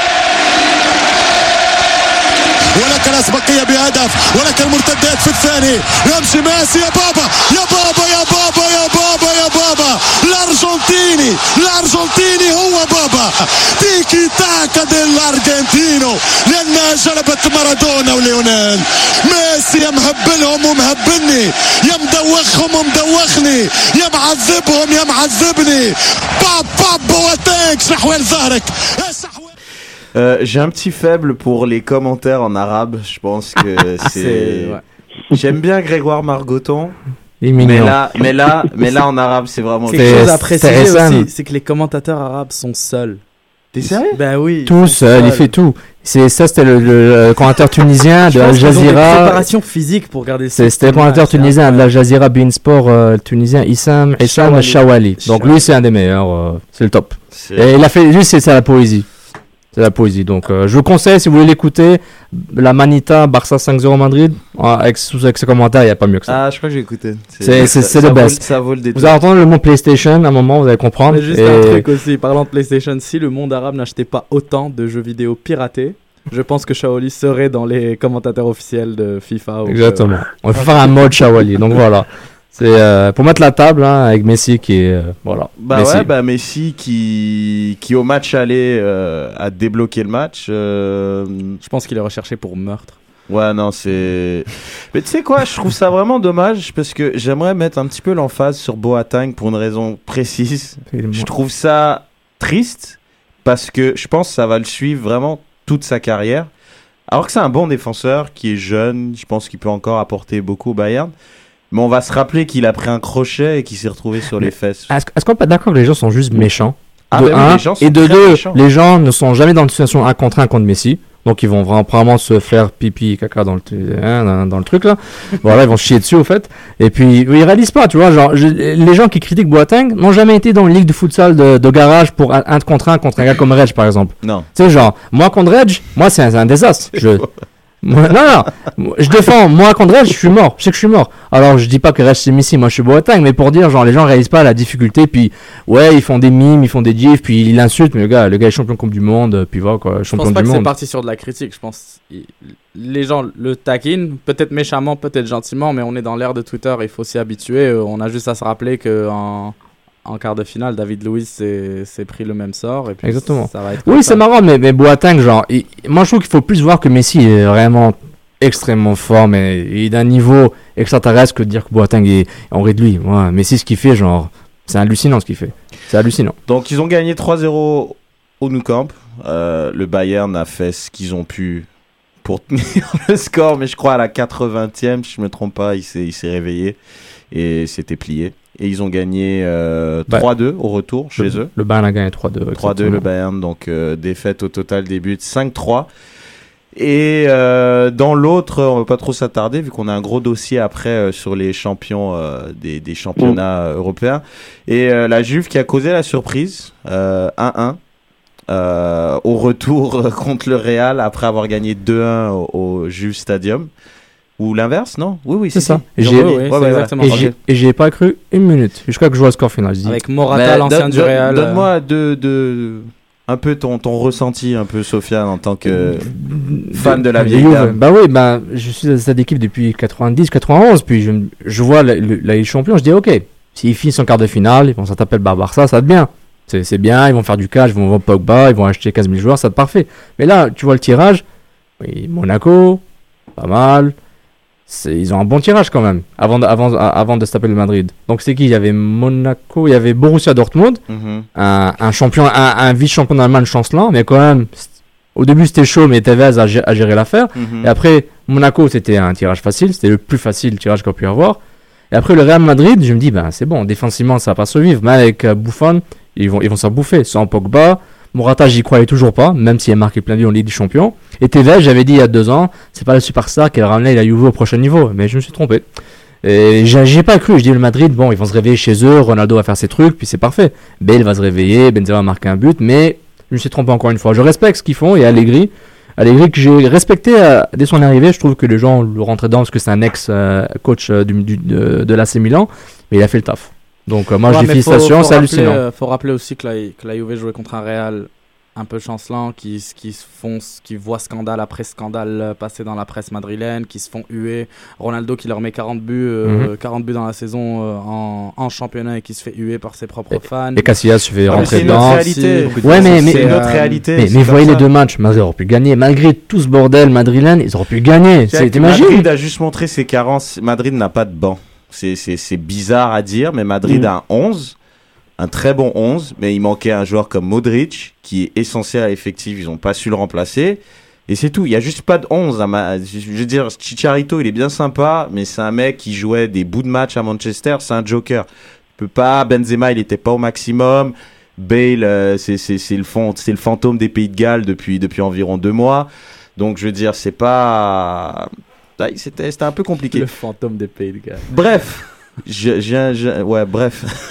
ولكن اسبقيه بهدف ولكن المرتدات في الثاني. يمشي ميسي يا بابا يا بابا يا بابا يا بابا يا بابا. الأرجنتيني الأرجنتيني هو بابا. تيكي تاكا ديلأرجنتينو. لأنها جلبت مارادونا وليونيل. ميسي يا مهبلهم ومهبلني يا مدوخهم ومدوخني. يا معذبهم يا معذبني باب باب بواتينك شحوال ظهرك Euh, J'ai un petit faible pour les commentaires en arabe. Je pense que c'est. C'est- ouais. J'aime bien Grégoire Margoton. Mais là, mais là, mais là en arabe, c'est vraiment. Quelque chose à préciser aussi, c'est que les commentateurs arabes sont seuls. T'es sérieux? Ben oui. Tout seul, il fait tout. C'est ça, c'était le, le- le commentateur tunisien de Al Jazeera. préparations physiques pour garder C'est- C'était le commentateur tunisien de Al Jazeera Bein Sport euh, tunisien Issam Issam Shawali. Donc lui, c'est un des meilleurs. euh, c'est le top. C'est- Et il a fait juste c'est c'est la poésie. C'est la poésie. Donc euh, je vous conseille si vous voulez l'écouter, la Manita Barça 5-0 Madrid euh, avec, avec ses commentaires, il n'y a pas mieux que ça. Ah, je crois que j'ai écouté. C'est le vaut best. Ça vaut le détour. Vous allez entendre le mot PlayStation à un moment, vous allez comprendre. Mais juste Et- un truc aussi, parlant de PlayStation, si le monde arabe n'achetait pas autant de jeux vidéo piratés, je pense que Shaoli serait dans les commentateurs officiels de FIFA. Exactement. On va faire un mode Shawali. Donc voilà. C'est euh, pour mettre la table hein, avec Messi qui est euh, voilà. Bah Messi. ouais, bah Messi qui, qui au match aller euh, a débloqué le match. euh, Je pense qu'il est recherché pour meurtre. Ouais, non, c'est. Mais tu sais quoi, je trouve ça vraiment dommage parce que j'aimerais mettre un petit peu l'emphase sur Boateng pour une raison précise. Je trouve ça triste parce que je pense que ça va le suivre vraiment toute sa carrière. Alors que c'est un bon défenseur qui est jeune, je pense qu'il peut encore apporter beaucoup au Bayern. Mais on va se rappeler qu'il a pris un crochet et qu'il s'est retrouvé sur les fesses. Est-ce qu'on est pas d'accord que les gens sont juste méchants Ah de bah oui, un, les gens sont et de deux, méchants. les gens ne sont jamais dans une situation un contre un contre Messi. Donc ils vont vraiment, probablement se faire pipi et caca dans le, hein, dans, dans le truc là. voilà, ils vont chier dessus au fait. Et puis ils réalisent pas, tu vois, genre je- les gens qui critiquent Boateng n'ont jamais été dans une ligue de futsal de, de garage pour un, un contre un contre un gars comme Reg par exemple. Non. Tu sais genre moi contre Reg, moi c'est un, désastre. Je, moi- non, non, je défends, moi contre Reg, je suis mort, je sais que je suis mort. Alors je dis pas que Reg c'est Messi, moi je suis Boateng, mais pour dire, genre les gens réalisent pas la difficulté, puis ouais, ils font des mimes, ils font des gifs, puis ils l'insultent, mais le gars, le gars est champion de Coupe du Monde, puis voilà quoi, Je champion pense pas du que c'est parti sur de la critique. Je pense les gens le taquinent, peut-être méchamment, peut-être gentiment, mais on est dans l'ère de Twitter. Il faut s'y habituer. Euh, On a juste à se rappeler que en, en quart de finale, David Luiz s'est pris le même sort. Et puis Exactement. Ça va être comme Oui, c'est marrant, mais, mais Boateng, genre, il- moi je trouve qu'il faut plus voir que Messi est vraiment extrêmement fort, mais il est d'un niveau extraterrestre que de dire que Boateng est en de lui. Ouais, Messi, ce qu'il fait, genre, c'est hallucinant ce qu'il fait. C'est hallucinant. Donc ils ont gagné 3-0 au Nou Camp. Euh, le Bayern a fait ce qu'ils ont pu pour tenir le score, mais je crois à la 80e, si je me trompe pas, il s'est il s'est réveillé. et c'était plié. Et ils ont gagné euh, Bah, 3-2 au retour chez le, eux. Le Bayern a gagné 3-2. 3-2 le Bayern, donc euh, défaite au total des buts 5-3. Et euh, dans l'autre, on va pas trop s'attarder vu qu'on a un gros dossier après euh, sur les champions euh, des, des championnats européens. Et euh, la Juve qui a causé la surprise, euh, 1-1. euh, au retour contre le Real après avoir gagné 2-1 au, au Juve Stadium. Ou l'inverse, non Oui, oui, C'est si, ça. si. J'ai- Ouais, ouais, ouais, ouais. Et Ok. j'y- et j'y ai pas cru une minute jusqu'à que je vois le score final. Je dis- Avec Morata, l'ancien du Real. euh, Donne-moi de, de, un peu ton, ton ressenti, un peu, Sofiane, en tant que fan de la vieille dame. Bah oui, bah, je suis à cette équipe depuis 90, 91, puis je, je vois la, Ligue des Champions, je dis ok, s'ils finissent en quart de finale, ils vont s'en taper le Barça, ça va être bien. C'est c'est bien, ils vont faire du cash, ils vont vendre Pogba, ils vont acheter 15 000 joueurs, ça va être parfait. Mais là, tu vois le tirage, oui, Monaco, pas mal. Ils ont un bon tirage quand même, avant de, avant, avant de se taper le Madrid. Donc c'est qui? Il y avait Monaco, il y avait Borussia Dortmund, Mhm. un, un champion, un, un vice-champion d'Allemagne chancelant, mais quand même, au début c'était chaud, mais Tevez a, a géré l'affaire. Mhm. Et après, Monaco, c'était un tirage facile, c'était le plus facile tirage qu'on a pu avoir. Et après, le Real Madrid, je me dis, ben c'est bon, défensivement, ça va pas se vivre. Mais avec euh, Buffon, ils vont ils vont s'en bouffer. Sans Pogba, Morata, j'y croyais toujours pas, même s'il a marqué plein de buts en Ligue des Champions. Et Tevez, j'avais dit il y a deux ans, c'est pas le superstar qui a ramené la Juve au prochain niveau. Mais je me suis trompé. Et j'ai pas cru. Je dis le Madrid, bon, ils vont se réveiller chez eux, Ronaldo va faire ses trucs, puis c'est parfait. Bale va se réveiller, Benzema va marquer un but, mais je me suis trompé encore une fois. Je respecte ce qu'ils font et Allegri. Allegri que j'ai respecté euh, dès son arrivée, je trouve que les gens le rentraient dedans parce que c'est un ex-coach du, du- de, de l'AC Milan, mais il a fait le taf. Donc euh, moi je Ouais, dis mais félicitations, c'est faut rappeler, hallucinant. euh, faut rappeler aussi que la, que la Juve jouait contre un Real un peu chancelant, qui, qui se font, qui voit scandale après scandale euh, passer dans la presse madrilène, qui se font huer. Ronaldo qui leur met 40 buts, euh, Mhm. 40 buts dans la saison euh, en, en championnat et qui se fait huer par ses propres fans. Et Casillas se fait Ouais, rentrer c'est une autre dedans. réalité. Ouais, mais, mais, C'est une autre euh, réalité, Mais, mais voyez ça. les deux matchs, Madrid aurait pu gagner. Malgré tout ce bordel madrilène, ils auraient pu gagner. T'imagines Madrid a juste montré ses carences. Madrid n'a pas de banc. C'est- bizarre à dire, mais Madrid Mm. a un 11, un très bon 11, mais il manquait un joueur comme Modric, qui est essentiel à l'effectif. Ils n'ont pas su le remplacer. Et c'est tout. Il n'y a juste pas de 11. à ma- Je veux dire, Chicharito, il est bien sympa, mais c'est un mec qui jouait des bouts de match à Manchester. C'est un joker. Il peut pas. Benzema, il n'était pas au maximum. Bale, euh, c'est le, fond- le fantôme des Pays de Galles depuis, depuis environ deux mois. Donc, je veux dire, c'est pas. C'était c'était un peu compliqué. Le fantôme des Pays de Galles. Bref. Je, je- je- ouais, bref.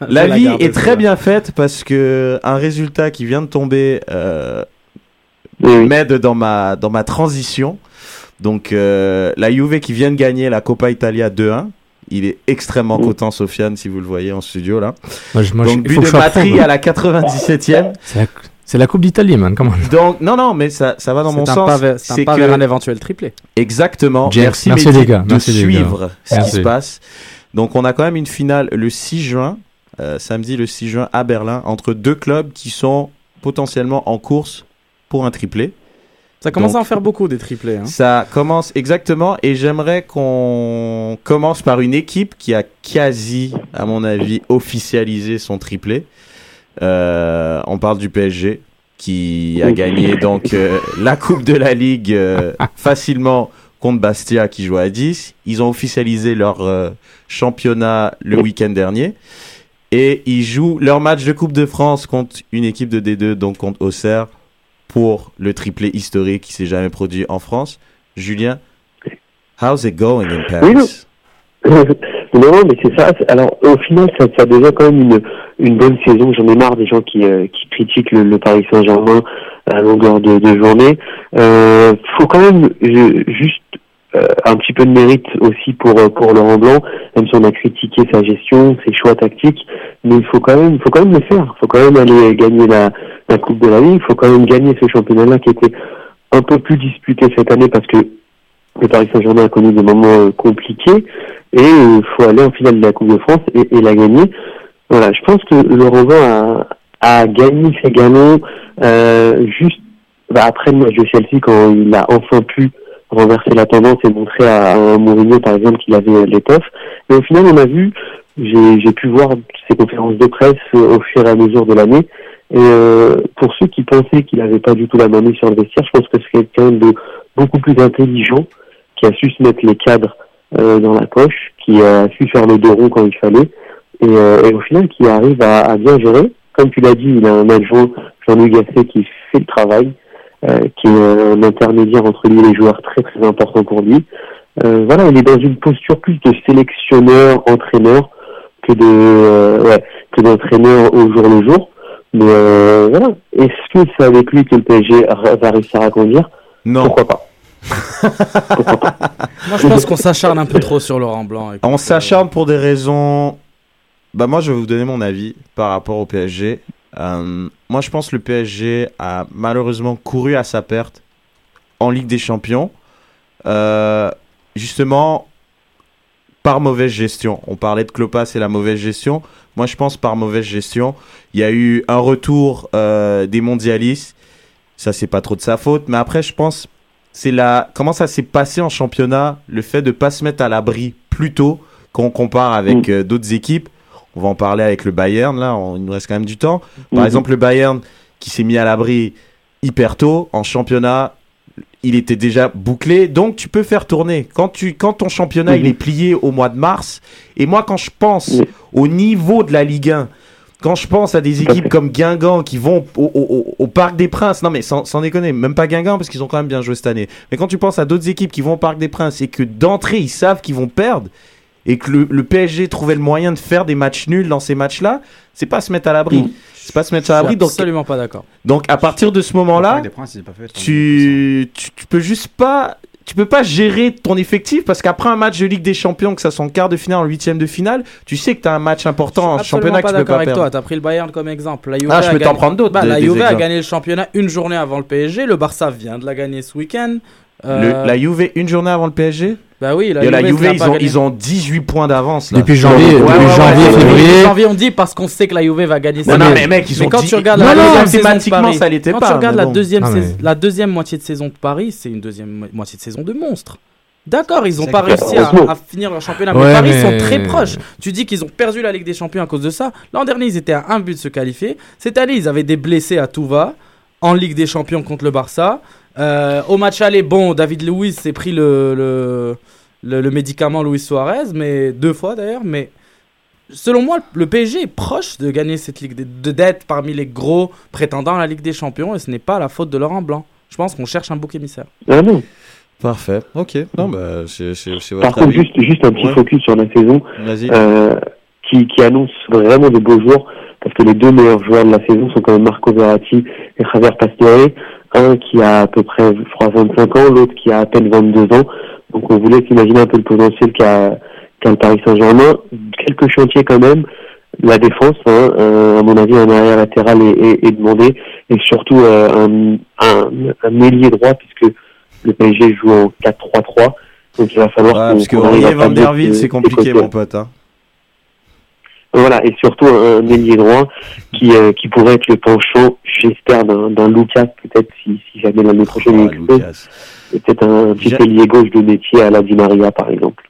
La la vie est très bien faite parce que un résultat qui vient de tomber euh, m'aide dans ma, dans ma transition. Donc, euh, la Juve qui vient de gagner la Coppa Italia 2-1. Il est extrêmement content, Sofiane, si vous le voyez en studio là. Moi, je- moi, je- Donc, but de Matri à la 97e. C'est la, Coupe d'Italie, man. Comment Donc, non, non, mais ça, ça va dans mon sens. c'est un pas vers un éventuel triplé. Exactement. Merci, merci les gars, de merci les gars. suivre ce qui se passe. Donc, on a quand même une finale le 6 juin, euh, samedi le 6 juin à Berlin, entre deux clubs qui sont potentiellement en course pour un triplé. Ça commence Donc, à en faire beaucoup des triplés. Hein. Ça commence exactement et j'aimerais qu'on commence par une équipe qui a quasi, à mon avis, officialisé son triplé. Euh, on parle du PSG qui a gagné donc euh, la Coupe de la Ligue euh, facilement contre Bastia qui joue à 10. Ils ont officialisé leur euh, championnat le week-end dernier. Et ils jouent leur match de Coupe de France contre une équipe de D2, donc contre Auxerre, pour le triplé historique qui s'est jamais produit en France. Julien, how's it going in Paris? non. non, mais c'est ça. Alors, au final, ça, ça devient quand même une, une bonne saison. J'en ai marre des gens qui, euh, qui critiquent le, le Paris Saint-Germain à longueur de, de journée. Euh, faut quand même je- juste euh, un petit peu de mérite aussi pour euh, pour Laurent Blanc, même si on a critiqué sa gestion, ses choix tactiques, mais il faut quand même, faut quand même le faire. Il faut quand même aller gagner la, la Coupe de la Ligue. Il faut quand même gagner ce championnat-là qui était un peu plus disputé cette année parce que le Paris Saint-Germain a connu des moments euh, compliqués et il faut aller en finale de la Coupe de France et, et la gagner. Voilà, je pense que Laurent Blanc a, a gagné ses galons euh, juste bah, après le match de Chelsea quand il a enfin pu renverser la tendance et montrer à, à Mourinho par exemple qu'il avait euh, l'étoffe. Mais au final, on a vu, j'ai pu voir ses conférences de presse euh, au fur et à mesure de l'année. Et euh, pour ceux qui pensaient qu'il n'avait pas du tout la main sur le vestiaire, je pense que c'est quelqu'un de beaucoup plus intelligent qui a su se mettre les cadres euh, dans la poche, qui a su faire le dos rond quand il fallait, et, euh, et au final qui arrive à, à bien gérer. Comme tu l'as dit, il a un adjoint, Jean-Louis Gasset, qui fait le travail, euh, qui est un intermédiaire entre lui et les joueurs très très important pour lui. Euh, voilà, il est dans une posture plus de sélectionneur, entraîneur, que de euh, ouais, que d'entraîneur au jour le jour. Mais euh, voilà, est-ce que c'est avec lui que le PSG va réussir à conduire? Non. Pourquoi pas Moi, je pense qu'on s'acharne un peu trop sur Laurent Blanc. On que- s'acharne pour des raisons. Bah moi, je vais vous donner mon avis par rapport au PSG. Euh, moi, je pense que le PSG a malheureusement couru à sa perte en Ligue des Champions. Euh, justement, par mauvaise gestion. On parlait de Klopas et la mauvaise gestion. Moi, je pense par mauvaise gestion. Il y a eu un retour euh, des mondialistes. Ça, c'est pas trop de sa faute. Mais après, je pense, c'est la comment ça s'est passé en championnat, le fait de pas se mettre à l'abri plus tôt quand on compare avec euh, d'autres équipes? On va en parler avec le Bayern, là, on- il nous reste quand même du temps. Par Mhm. exemple, le Bayern qui s'est mis à l'abri hyper tôt en championnat, il était déjà bouclé, donc tu peux faire tourner. Quand, tu, quand ton championnat il est plié au mois de mars, et moi quand je pense au niveau de la Ligue 1, quand je pense à des équipes comme Guingamp qui vont au, au- au- au Parc des Princes, non mais sans, sans déconner, même pas Guingamp parce qu'ils ont quand même bien joué cette année, mais quand tu penses à d'autres équipes qui vont au Parc des Princes et que d'entrée ils savent qu'ils vont perdre, et que le, le PSG trouvait le moyen de faire des matchs nuls dans ces matchs-là, c'est pas se mettre à l'abri. C'est pas se mettre à Je l'abri. suis Donc, absolument pas d'accord. donc à partir de ce moment-là, tu, tu peux juste pas. Tu peux pas gérer ton effectif parce qu'après un match de Ligue des Champions, que ça soit en quart de finale, en huitième de finale, tu sais que tu as un match important en Absolument championnat pas que tu peux pas avec perdre. toi. T'as pris le Bayern comme exemple. La Juve Ah, je a peux t'en gagné- prendre d'autres, Bah, la Juve a gagné le championnat une journée avant le PSG. Le Barça vient de la gagner ce week-end. Le- Euh, la Juve une journée avant le PSG Bah oui, la Et la Juve, ils pas ont, ils ont 18 points d'avance. Depuis janvier- Ouais, depuis ouais, ouais, janvier, ouais, ouais. février. Depuis janvier, on dit parce qu'on sait que la Juve va gagner. Non, non, mais mec, ils ont quand tu regardes Non, la non, deuxième saison de mathématiquement, Paris, ça l'était quand pas, tu regardes la bon. deuxième, mais- la deuxième moitié de saison de Paris, c'est une deuxième mo- moitié de saison de monstre. D'accord, ils n'ont pas réussi à, finir leur championnat, Ouais, mais Paris mais- sont très proches. Tu dis qu'ils ont perdu la Ligue des Champions à cause de ça. L'an dernier, ils étaient à un but de se qualifier. Cette année, ils avaient des blessés à tout va en Ligue des Champions contre le Barça. Euh, au match aller, bon, David Luiz s'est pris le, le, le, le médicament Luis Suarez, mais deux fois d'ailleurs. Mais selon moi, le PSG est proche de gagner cette Ligue de d'être parmi les gros prétendants à la Ligue des Champions, et ce n'est pas la faute de Laurent Blanc. Je pense qu'on cherche un bouc émissaire. Ah non. Parfait. Ok. Non, bah, c'est c'est- c'est Par votre contre, avis. juste, juste un petit Ouais. focus sur la saison Vas-y. euh, qui, qui annonce vraiment de beaux jours parce que les deux meilleurs joueurs de la saison sont quand même Marco Verratti et Javier Pastore. Un qui a à peu près, je crois, 25 ans, l'autre qui a à peine 22 ans. Donc on voulait s'imaginer un peu le potentiel qu'a le Paris Saint-Germain. Quelques chantiers quand même. La défense, hein, euh, à mon avis, un arrière latéral est, est, est demandé et surtout euh, un, un, un ailier droit puisque le PSG joue en 4-3-3. Donc il va falloir Ouais, parce que Aurier Van der c'est ces compliqué, mon pote. Hein. Voilà, et surtout un, un ailier droit qui, euh, qui pourrait être le penchant, j'espère, d'un d'un Lucas, peut-être si, si jamais l'année prochaine il. Et peut-être un petit J'ai- ailier gauche de métier à la Di Maria, par exemple.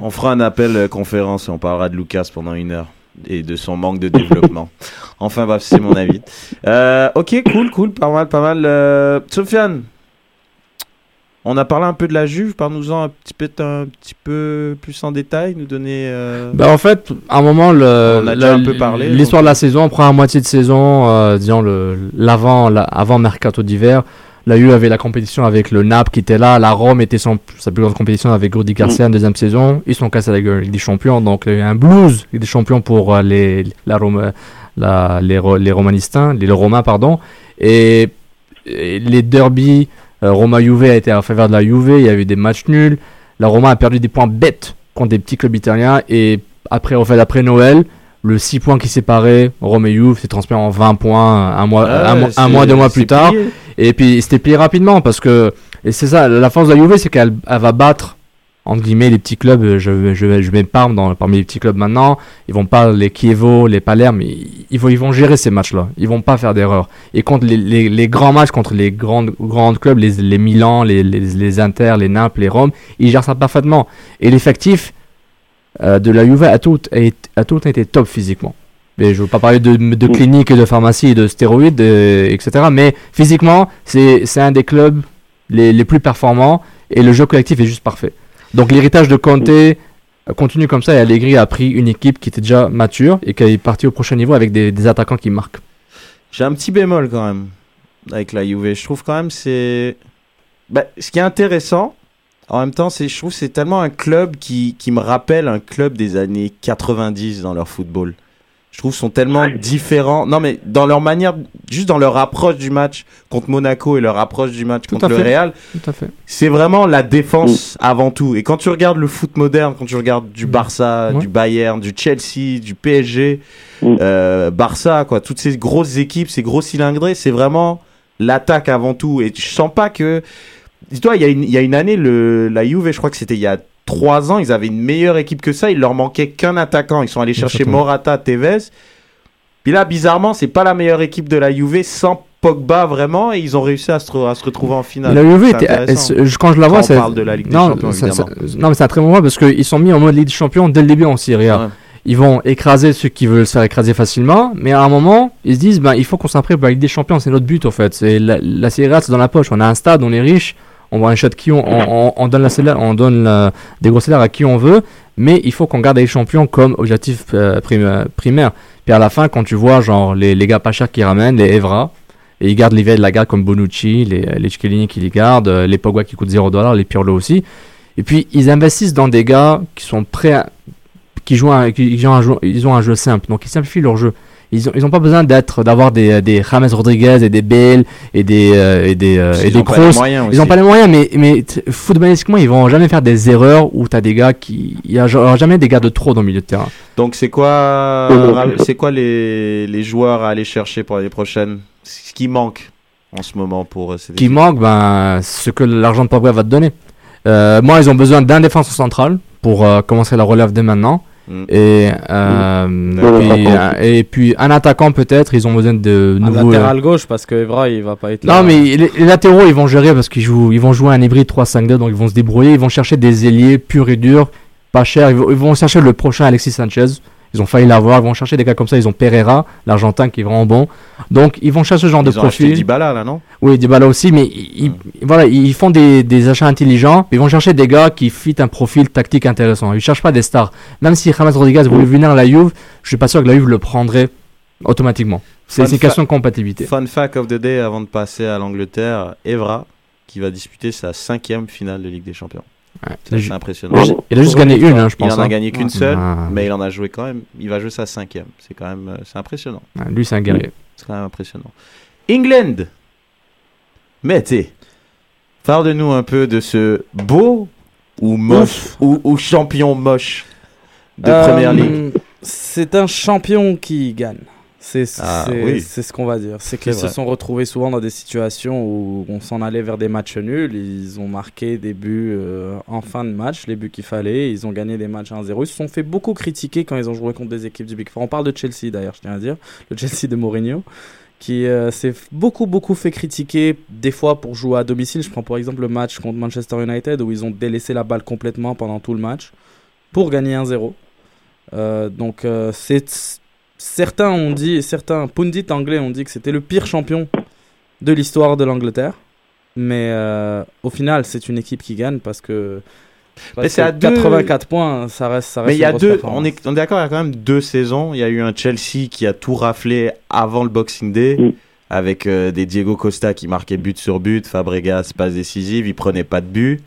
On fera un appel euh, conférence et on parlera de Lucas pendant une heure et de son manque de développement. enfin bref, c'est mon avis. Euh, ok, cool, cool, pas mal, pas mal. Euh, Sofiane, on a parlé un peu de la Juve, parle-nous-en un petit peu, un petit peu plus en détail, nous donner. euh, Bah en fait, à un moment, le, On a déjà le- un peu parlé, L'histoire de la saison, première moitié de saison, euh, disons le l'avant, la- avant mercato d'hiver, la U avait la compétition avec le Naples qui était là, la Rome était son, sa plus grande compétition avec Rudy Garcia en deuxième saison. Ils sont cassés avec la Ligue des Champions, donc il y a eu un blues des Champions pour euh, les la Rome, la, les Ro- les Romanistins, les, les Romains pardon, et, et les derbies. Euh, Roma-Juve a été en faveur de la Juve, il y a eu des matchs nuls. La Roma a perdu des points bêtes contre des petits clubs italiens et après, au fait, après Noël, le 6 points qui séparait Rome et Juve s'est transmis en 20 points un mois, Ah un, mois- un mois, deux mois plus tard. plié. Et puis c'était plié rapidement parce que, et c'est ça, la force de la Juve, c'est qu'elle elle va battre, entre guillemets, les petits clubs. euh, Je, je, je mets Parme dans, parmi les petits clubs maintenant. Ils vont pas, les Chievo, les Palerme, ils, ils vont, ils vont gérer ces matchs-là. Ils vont pas faire d'erreur. Et contre les, les, les grands matchs, contre les grandes, grandes clubs, les, les Milan, les, les, les Inter, les Naples, les Rome, ils gèrent ça parfaitement. Et l'effectif euh, de la Juve a tout, a, tout été top physiquement. Mais je veux pas parler de, de clinique et de pharmacie et de stéroïdes, euh, etc. Mais physiquement, c'est c'est un des clubs les, les plus performants et le jeu collectif est juste parfait. Donc l'héritage de Conte, euh, continue comme ça et Allegri a pris une équipe qui était déjà mature et qui est partie au prochain niveau avec des, attaquants qui marquent. J'ai un petit bémol quand même avec la Juve. Je trouve quand même c'est. Bah, ce qui est intéressant, en même temps, c'est je trouve c'est tellement un club qui me rappelle un club des années 90 dans leur football. Je trouve sont tellement différents. Non, mais dans leur manière, juste dans leur approche du match contre Monaco et leur approche du match contre le. Real, c'est vraiment la défense avant tout. Et quand tu regardes le foot moderne, quand tu regardes du Barça, Ouais. du Bayern, du Chelsea, du PSG, euh, Barça, quoi, toutes ces grosses équipes, ces gros cylindrés, c'est vraiment l'attaque avant tout. Et je sens pas que. Dis-toi, il y, a une- il y a une année, le, la Juve, je crois que c'était il y a trois ans, ils avaient une meilleure équipe que ça. Il leur manquait qu'un attaquant. Ils sont allés chercher. Morata, Tevez. Puis là, bizarrement, c'est pas la meilleure équipe de la Juve sans Pogba vraiment. Et ils ont réussi à se, re- à se retrouver en finale. La Juve était, quand je la vois, on parle de la Ligue des non, Champions, ça- évidemment. ça- non, mais c'est un très bon point parce qu'ils sont mis en mode Ligue des Champions dès le début en Serie A. Ils vont écraser ceux qui veulent se faire écraser facilement, mais à un moment, ils se disent, ben, il faut qu'on prépare pour la Ligue des Champions, c'est notre but, en fait. C'est la, la Serie A, c'est dans la poche. On a un stade, on est riche, on qui on, on, on- on donne la salaire, on donne des gros salaires à qui on veut, mais il faut qu'on garde les champions comme objectif euh, euh, primaire. Puis à la fin, quand tu vois, genre, les, les gars pas chers qui ramènent, les Evra, et ils gardent les de la garde comme Bonucci, les, les Chiellini qui les gardent, euh, les Pogba qui coûtent 0 les Pirlo aussi. Et puis, ils investissent dans des gars qui sont prêts à, qui jouent qui ont un jeu, ils ont un jeu simple, donc ils simplifient leur jeu. Ils ont, ils ont pas besoin d'être, d'avoir des, des James Rodriguez et des Bale et des, euh, et des, euh, et qu'ils des ont pas les Kroos. moyens Ils ont aussi. pas les moyens, mais, mais footballistiquement, ils vont jamais faire des erreurs où t'as des gars qui, il y a genre jamais des gars de trop dans le milieu de terrain. Donc c'est quoi, Mhm. c'est quoi les, les joueurs à aller chercher pour l'année prochaine? Ce qui manque en ce moment pour euh, cette qui manque, ben, ce que l'argent de Pogba va te donner. Euh, moi, ils ont besoin d'un défenseur central pour euh, commencer la relève dès maintenant. Et, euh, puis, euh, et puis un attaquant peut-être, ils ont besoin de Un nouveaux. latéral gauche parce que Evra il va pas être là. Non, mais les, les latéraux, ils vont gérer parce qu'ils jouent, ils vont jouer un hybride 3-5-2, donc ils vont se débrouiller. Ils vont chercher des ailiers purs et durs, pas chers. Ils vont, ils vont chercher le prochain Alexis Sanchez. Ils ont failli l'avoir. Ils vont chercher des gars comme ça. Ils ont Pereira, l'Argentin, qui est vraiment bon. Donc, ils vont chercher ce genre de Ils ont acheté profil. Dybala là, non? Oui, Dybala aussi, mais ils, ils- voilà, ils font des, des achats intelligents. Ils vont chercher des gars qui fit un profil tactique intéressant. Ils cherchent pas des stars. Même si James Rodriguez voulait venir à la Juve, je suis pas sûr que la Juve le prendrait automatiquement. C'est une question de compatibilité. Fun fact of the day avant de passer à l'Angleterre, Evra qui va disputer sa cinquième finale de Ligue des Champions. Il a C'est ju- impressionnant. il a- il juste gagné une, hein, je Il pense, en a hein. gagné qu'une Ouais. seule, Ah. mais il en a joué quand même. Il va jouer sa cinquième. C'est quand même, euh, c'est impressionnant. Ouais, lui, c'est un guerrier. C'est quand même impressionnant. England. Mettez. Parle-nous un peu de ce beau ou moche ou, ou champion moche de Euh, Première Ligue. C'est un champion qui gagne. C'est Ah, oui. ce qu'on va dire. C'est qu'ils se sont retrouvés souvent dans des situations où on s'en allait vers des matchs nuls. Ils ont marqué des buts euh, en fin de match, les buts qu'il fallait. Ils ont gagné des matchs 1-0. Ils se sont fait beaucoup critiquer quand ils ont joué contre des équipes du Big Four. On parle de Chelsea d'ailleurs, je tiens à dire. Le Chelsea de Mourinho qui euh, s'est beaucoup beaucoup fait critiquer des fois pour jouer à domicile. Je prends par exemple le match contre Manchester United où ils ont délaissé la balle complètement pendant tout le match pour gagner 1-0. Euh, donc euh, c'est certains ont dit, certains pundits anglais ont dit que c'était le pire champion de l'histoire de l'Angleterre. Mais euh, au final, c'est une équipe qui gagne parce que, parce Mais c'est que à deux- 84 points, ça reste, ça reste Mais il y a deux, on est, on est d'accord, il y a quand même deux saisons. Il y a eu un Chelsea qui a tout raflé avant le Boxing Day, avec euh, des Diego Costa qui marquaient but sur but, Fabregas passe décisive, ils prenaient pas de but.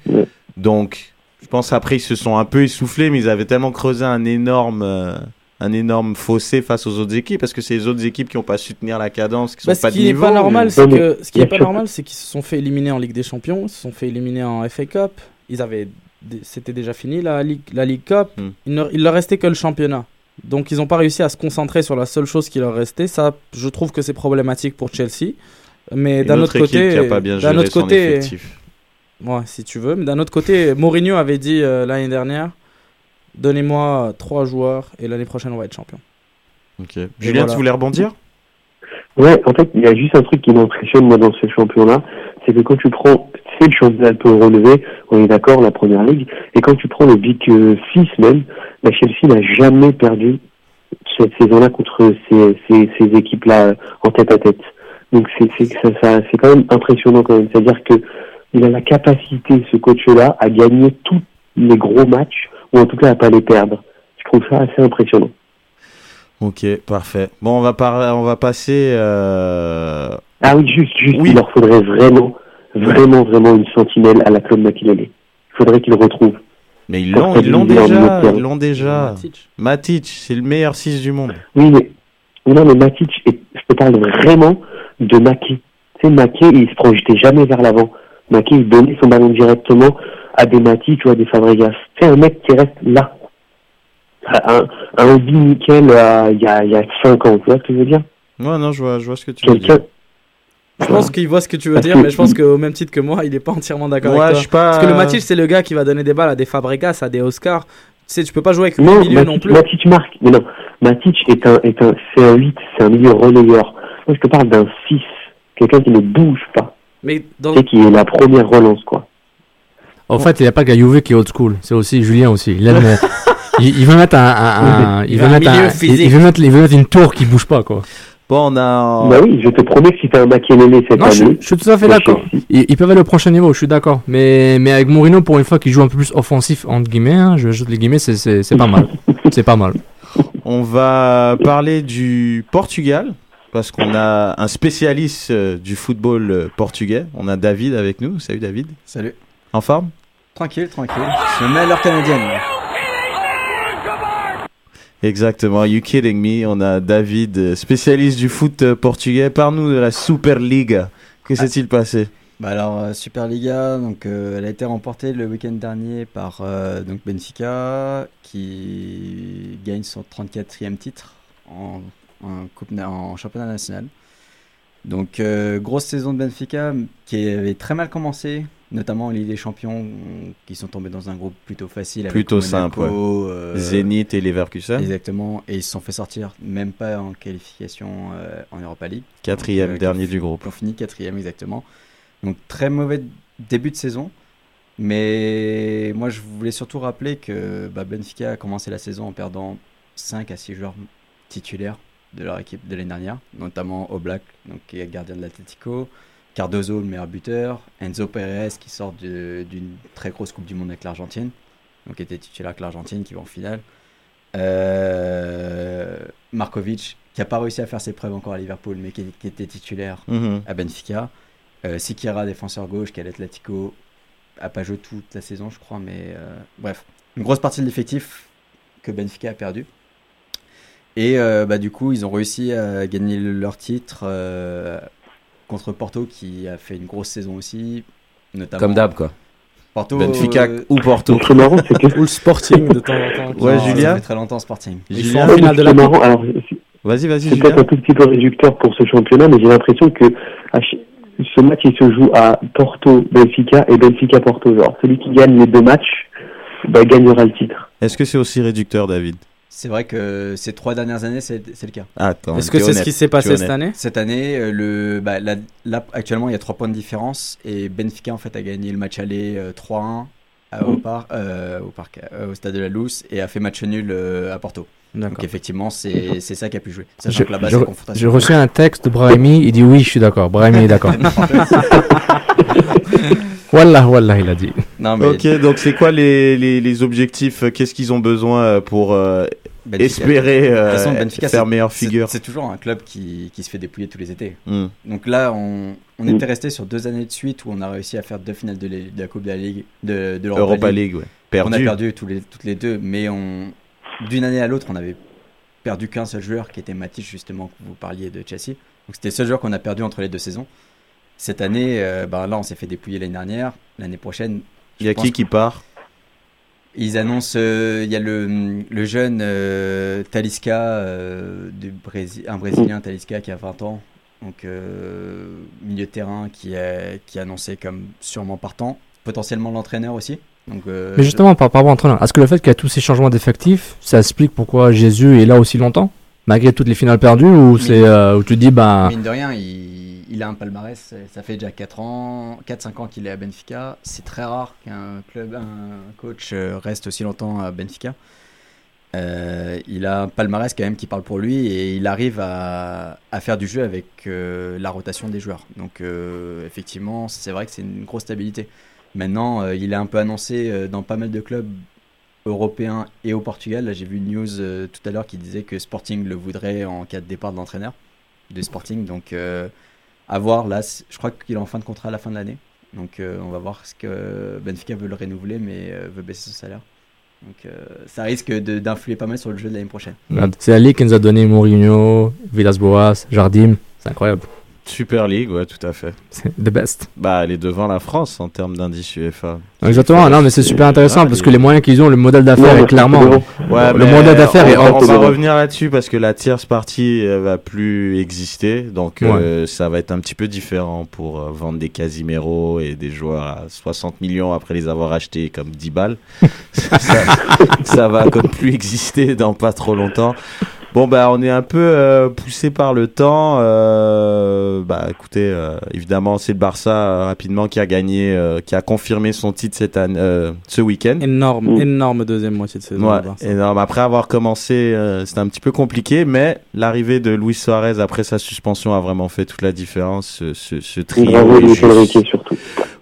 Donc, je pense après ils se sont un peu essoufflés, mais ils avaient tellement creusé un énorme, euh, un énorme fossé face aux autres équipes, parce que c'est les autres équipes qui n'ont pas su tenir la cadence, qui Bah, sont ce pas de qui n'est niveau. pas normal, mais- c'est que ce qui est pas normal, c'est qu'ils se sont fait éliminer en Ligue des Champions, ils se sont fait éliminer en FA Cup. Ils avaient, c'était déjà fini la Ligue, la Ligue Cup. Hmm. Il, ne, il leur restait que le championnat. Donc ils n'ont pas réussi à se concentrer sur la seule chose qui leur restait. Ça, je trouve que c'est problématique pour Chelsea. Mais d'un autre côté, qui a pas bien d'un autre son côté. Ouais, si tu veux. Mais d'un autre côté, Mourinho avait dit euh, l'année dernière, donnez-moi trois joueurs et l'année prochaine on va être champion. Ok. Julien, tu voulais rebondir? Ouais, en fait, il y a juste un truc qui m'impressionne, moi, dans ce champion-là, c'est que quand tu prends, c'est le championnat peu relevé, on est d'accord, la première ligue, et quand tu prends le Big euh, Six même, la Chelsea n'a jamais perdu cette saison-là contre ces, ces, ces équipes-là euh, en tête à tête. Donc c'est c'est ça, ça c'est quand même impressionnant quand même. C'est-à-dire que il a la capacité, ce coach-là, à gagner tous les gros matchs ou en tout cas à pas les perdre. Je trouve ça assez impressionnant. Ok, parfait. Bon, on va, par... on va passer. Euh... Ah oui, juste, juste, il leur faudrait vraiment, vraiment, vraiment une sentinelle à la Club Makelele. Il faudrait qu'ils le retrouvent. Mais ils l'ont, ils l'ont déjà, ils l'ont déjà. Matic, c'est le meilleur 6 du monde. Oui, mais non, mais Matic, je te parle vraiment de Maki. Tu sais, Maki, il se projetait jamais vers l'avant. Maki, il donnait son ballon directement à des Matic ou à des Fabregas. C'est un mec qui reste là. Un, un hobby nickel euh, il y, a, y a 5 ans, tu vois ce que je veux dire? Ouais, non, je vois, je vois ce que tu veux dire. Je pense qu'il voit ce que tu veux dire, mais je pense qu'au même titre que moi, il est pas entièrement d'accord Ouais, avec je toi. suis pas- Parce que le Matic, c'est le gars qui va donner des balles à des Fabregas, à des Oscars. Tu sais, tu peux pas jouer avec le Non, milieu Matic, non plus. Matic marque. Mais non, Matic est un, est un, c'est un 8, c'est un milieu relayeur. Moi, je te parle d'un 6. Quelqu'un qui ne bouge pas. Mais dans... C'est qui est la première relance, quoi. En fait, il n'y a pas que Juve qui est old school. C'est aussi Julien aussi. Il, aime, il, il veut mettre un, un- un- il veut Un mettre un- il, il veut mettre, il veut mettre une tour qui bouge pas quoi. Bon, on a. Bah oui, je te promets que si t'as un Makelele cette Non, je, année. je suis tout à fait d'accord. Ils, ils peuvent aller au prochain niveau, je suis d'accord. Mais, mais avec Mourinho, pour une fois qu'il joue un peu plus offensif, entre guillemets, hein, je joue les guillemets, c'est- c'est c'est pas mal. C'est pas mal. On va parler du Portugal parce qu'on a un spécialiste euh, du football euh, portugais. On a David avec nous. Salut David. Salut. En forme? Tranquille, tranquille. Je mets l'heure canadienne. Exactement. You kidding me? On a David, euh, spécialiste du foot euh, portugais. Parle-nous de la Superliga. Que s'est-il passé? Bah alors euh, Superliga, donc euh, elle a été remportée le week-end dernier par euh, donc Benfica qui gagne son 34e titre en, en, coupe, en championnat national. Donc euh, grosse saison de Benfica qui avait très mal commencé, notamment en Ligue des Champions qui sont tombés dans un groupe plutôt facile avec Plutôt Monaco, simple. ouais. euh, Zénith et Leverkusen. Exactement, et ils se sont fait sortir même pas en qualification euh, en Europa League. Quatrième, Donc, euh, dernier du groupe. qui ont fini quatrième exactement. Donc très mauvais début de saison. Mais moi je voulais surtout rappeler que bah, Benfica a commencé la saison en perdant 5 à 6 joueurs titulaires de leur équipe de l'année dernière, notamment Oblak, donc, qui est gardien de l'Atlético, Cardozo, le meilleur buteur, Enzo Perez qui sort d'une très grosse Coupe du Monde avec l'Argentine, donc qui était titulaire avec l'Argentine, qui va en finale. Euh, Markovic, qui n'a pas réussi à faire ses preuves encore à Liverpool, mais qui, qui était titulaire Mhm. à Benfica. Euh, Sikira, défenseur gauche, qui est à l'Atlético, a pas joué toute la saison, je crois, mais euh, bref. Une grosse partie de l'effectif que Benfica a perdu. Et euh, bah, du coup, ils ont réussi à gagner leur titre contre Porto, qui a fait une grosse saison aussi. Notamment Comme d'hab, quoi. Porto, Benfica euh, ou Porto. Ce qui est marrant, c'est que. Ou le Sporting de temps en temps. Ouais, non, Julien Ça fait très longtemps Sporting. Ils Julien sont en finale de la marrant, alors, c'est- Vas-y, vas-y, c'est peut-être un tout petit peu réducteur pour ce championnat, mais j'ai l'impression que ce match il se joue à Porto Benfica et Benfica Porto. Genre celui qui gagne les deux matchs bah, gagnera le titre. Est-ce que c'est aussi réducteur, David? C'est vrai que ces trois dernières années, c'est le cas. Est-ce que c'est ce qui s'est passé cette année Cette année, euh, le, bah, actuellement, il y a 3 points de différence et Benfica en fait a gagné le match aller euh, 3-1 à- au, par, euh, au, parc, euh, au stade de la Lousse et a fait match nul euh, à Porto. Donc effectivement, c'est c'est ça qui a pu jouer. Sachant Je- que là-bas, je- c'est confrontation. J'ai reçu un texte de Brahimi, il dit oui, je suis d'accord. Brahimi est d'accord. Wallah, wallah, il a dit. Non, mais Ok, donc c'est quoi les, les, les objectifs Qu'est-ce qu'ils ont besoin euh, pour euh, Benfica- espérer euh, façon, Benfica, faire meilleure figure C'est toujours un club qui, qui se fait dépouiller tous les étés. Hmm. Donc là, on, on Mm. était resté sur deux années de suite où on a réussi à faire deux finales de, la- de la Coupe de la Ligue, de, de l'Europa Europa League. League, ouais. Perdu. On a perdu tous les, toutes les deux, mais on, d'une année à l'autre, on avait perdu qu'un seul joueur qui était Matic, justement, que vous parliez de Chelsea. Donc c'était le seul joueur qu'on a perdu entre les deux saisons. Cette année, euh, ben là, on s'est fait dépouiller l'année dernière. L'année prochaine, Il y a qui qui part? Ils annoncent, euh, il y a le, le jeune euh, Talisca, euh, du Brésil, un Brésilien Talisca qui a 20 ans, donc euh, milieu de terrain qui est, qui est annoncé comme sûrement partant, potentiellement l'entraîneur aussi. Donc, euh, Mais justement, par rapport à l'entraîneur, est-ce que le fait qu'il y a tous ces changements d'effectifs, ça explique pourquoi Jésus est là aussi longtemps Malgré toutes les finales perdues Ou c'est euh, où tu dis, ben. Mine de rien, il, il a un palmarès. Ça fait déjà 4 ans, 4-5 ans qu'il est à Benfica. C'est très rare qu'un club, un coach euh, reste aussi longtemps à Benfica. Euh, il a un palmarès quand même qui parle pour lui et il arrive à, faire du jeu avec euh, la rotation des joueurs. Donc effectivement, c'est vrai que c'est une grosse stabilité. Maintenant, il est un peu annoncé dans pas mal de clubs européen et au Portugal. Là, j'ai vu une news tout à l'heure qui disait que Sporting le voudrait en cas de départ de l'entraîneur de Sporting. Donc, à voir. Là, je crois qu'il est en fin de contrat à la fin de l'année. Donc, euh, on va voir ce que Benfica veut le renouveler, mais euh, veut baisser son salaire. Donc, euh, ça risque d'influer pas mal sur le jeu de l'année prochaine. C'est la ligue qui nous a donné Mourinho, Villas-Boas, Jardim. C'est incroyable. Super League, ouais, tout à fait. C'est the best. Bah, elle est devant la France en termes d'indice UEFA. Exactement, non, mais c'est super intéressant parce que les moyens qu'ils ont, le modèle d'affaires est clairement. Ouais, le modèle d'affaires est on, va revenir là-dessus parce que la tierce partie va plus exister, donc euh, ça va être un petit peu différent pour euh, vendre des Casimiro et des joueurs à 60 millions après les avoir achetés comme 10 balles. ça, ça va comme plus exister dans pas trop longtemps. Bon bah on est un peu euh, poussé par le temps. Euh, bah écoutez, euh, évidemment c'est le Barça euh, rapidement qui a gagné, euh, qui a confirmé son titre cette année, euh, ce week-end. Énorme, énorme deuxième moitié de saison. Ouais, énorme. Après avoir commencé, euh, c'était un petit peu compliqué, mais l'arrivée de Luis Suarez après sa suspension a vraiment fait toute la différence. Ce, ce, ce trio. Bravo est Luis juste- Enrique surtout.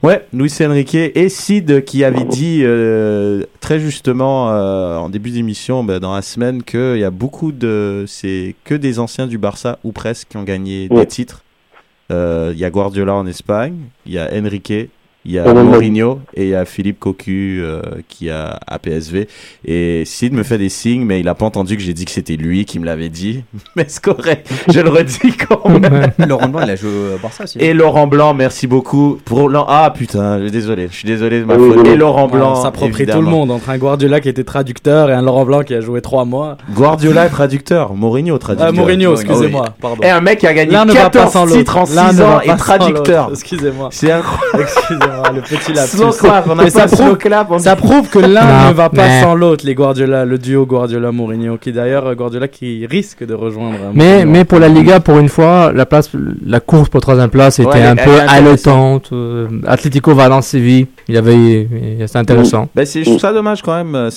Ouais, Luis Enrique et Sid qui avait dit euh, très justement euh, en début d'émission bah, dans la semaine qu'il y a beaucoup de c'est que des anciens du Barça ou presque qui ont gagné des titres. Euh, Il y a Guardiola en Espagne, il y a Enrique, il y a. Mourinho et il y a Philippe Cocu euh, qui a à PSV. Et Sid me fait des signes, mais il a pas entendu que j'ai dit que c'était lui qui me l'avait dit. Mais c'est correct, je le redis quand même. Laurent Blanc, il a joué au Barça aussi. Et Laurent Blanc, merci beaucoup pour Ah putain, désolé, je suis désolé de ma faute. Et. Laurent Blanc, on s'approprie tout le monde entre un Guardiola qui était traducteur et un Laurent Blanc qui a joué trois mois. Guardiola traducteur, Mourinho traducteur. Ah, Mourinho, excusez-moi, oui. pardon. Et un mec qui a gagné L'un ne va pas 14 sans l'autre. titres en 6 L'un ne ans et traducteur. Excusez-moi. C'est incroyable. Excusez-moi, le petit lapsus. Slow clap, on a Mais pas ça slow prouve, clap, on ça dit. prouve que l'un ne va pas mais- sans l'autre, les Guardiola, le duo Guardiola-Mourinho, qui d'ailleurs, euh, Guardiola qui risque de rejoindre. euh, Mais, mais pour la Liga, pour une fois, la place, la course pour troisième place était Ouais, un peu haletante. Euh, Atlético Valence Séville, il y avait, c'était intéressant. Ben, c'est, je trouve ça dommage quand même.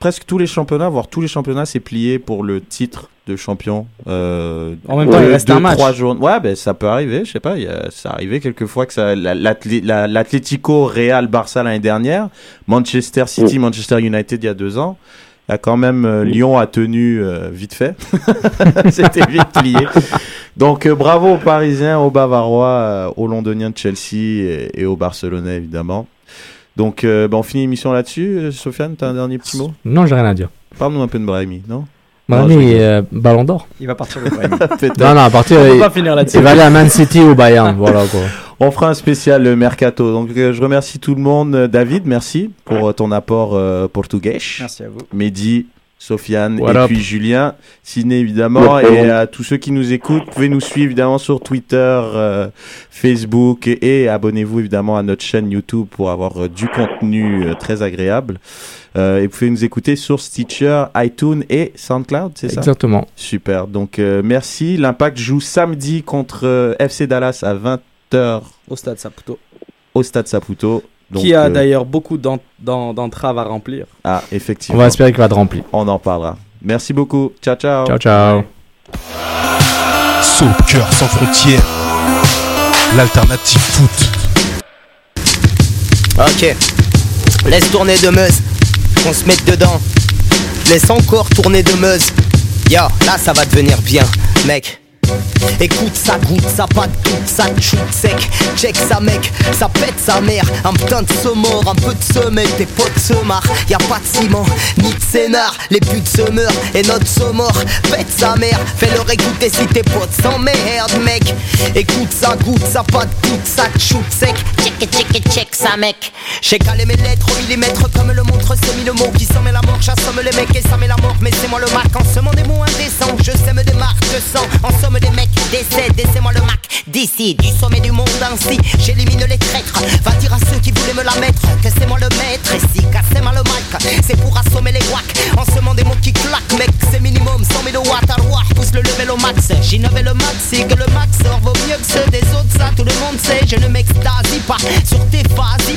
C'est- Presque tous les championnats, voire tous les championnats, c'est plié pour le titre de champion. Euh, En même temps, il reste deux, un match. trois jours. Ouais, ben ça peut arriver. Je sais pas. il y a- ça arrivé quelquefois que ça. la- l'Atlé- la- L'Atlético Real Barça l'année dernière, Manchester City, Manchester United il y a deux ans. A quand même euh, Lyon a tenu euh, vite fait. C'était vite plié. Donc euh, bravo aux Parisiens, aux Bavarois, euh, aux Londoniens de Chelsea et, et aux Barcelonais évidemment. Donc euh, ben, on finit l'émission là-dessus. Euh, Sofiane, t'as un dernier petit mot? Non, j'ai rien à dire. Parle-nous un peu de Brahimi, non? Brahimi, Non, euh, Ballon d'or. Il va partir le Brahimi. Peut-être. Non, non, à partir, On il, pas finir là-dessus. il va aller à Man City ou Bayern, voilà quoi. On fera un spécial euh, mercato. Donc euh, je remercie tout le monde. David, merci pour ton apport euh, portugais. Merci à vous. Mehdi, Sofiane What et up? puis Julien, Sidney évidemment et à tous ceux qui nous écoutent, vous pouvez nous suivre évidemment sur Twitter, euh, Facebook et, et abonnez-vous évidemment à notre chaîne YouTube pour avoir euh, du contenu euh, très agréable. Euh, et vous pouvez nous écouter sur Stitcher, iTunes et SoundCloud, c'est ça? Exactement. Super. Donc euh, merci. L'Impact joue samedi contre euh, FC Dallas à 20h Au stade Saputo. au Stade Saputo. Donc, qui a euh, d'ailleurs beaucoup d'en- d'en- d'entraves à remplir. Ah, On effectivement. va espérer qu'il va être rempli. On en parlera. Merci beaucoup. Ciao, ciao. Ciao, ciao. Soccer sans frontières, l'alternative foot. Ok. Laisse tourner de Meuse. On se mette dedans. Laisse encore tourner de Meuse. Yo, là ça va devenir bien, mec. Écoute, ça goûte, ça pas de doute, ça te shoot sec. Check ça, mec, ça pète sa mère. Un putain de semeur, un peu de semelle, tes potes se marrent. Y pas de ciment, ni de scénar. Les putes se meurent et notre se mort. Pète sa mère, fais-leur écouter si tes potes s'emmerdent, mec. Écoute, ça goûte, ça pas de doute, ça te shoot sec. Check it, check it, check ça, mec. J'ai calé mes lettres au millimètre comme le montre semi le mot qui s'en met la mort. J'assomme les mecs et ça met la mort. Mais c'est moi le Mac en semant des mots indécents. Je sème des marques, je sens en somme des mecs décèdent. Et c'est moi le Mac d'ici, du sommet du monde ainsi. J'élimine les traîtres. Va dire à ceux qui voulaient me la mettre que c'est moi le maître. Et si cassez-moi le mic, c'est pour assommer les guacs. En semant des mots qui claquent, mec, c'est minimum 100 000 watts à. Pousse le level au max. J'innove le max, c'est que le max sort vaut mieux que ceux des autres. Ça, tout le monde sait. Je ne m'extasie pas sur tes phases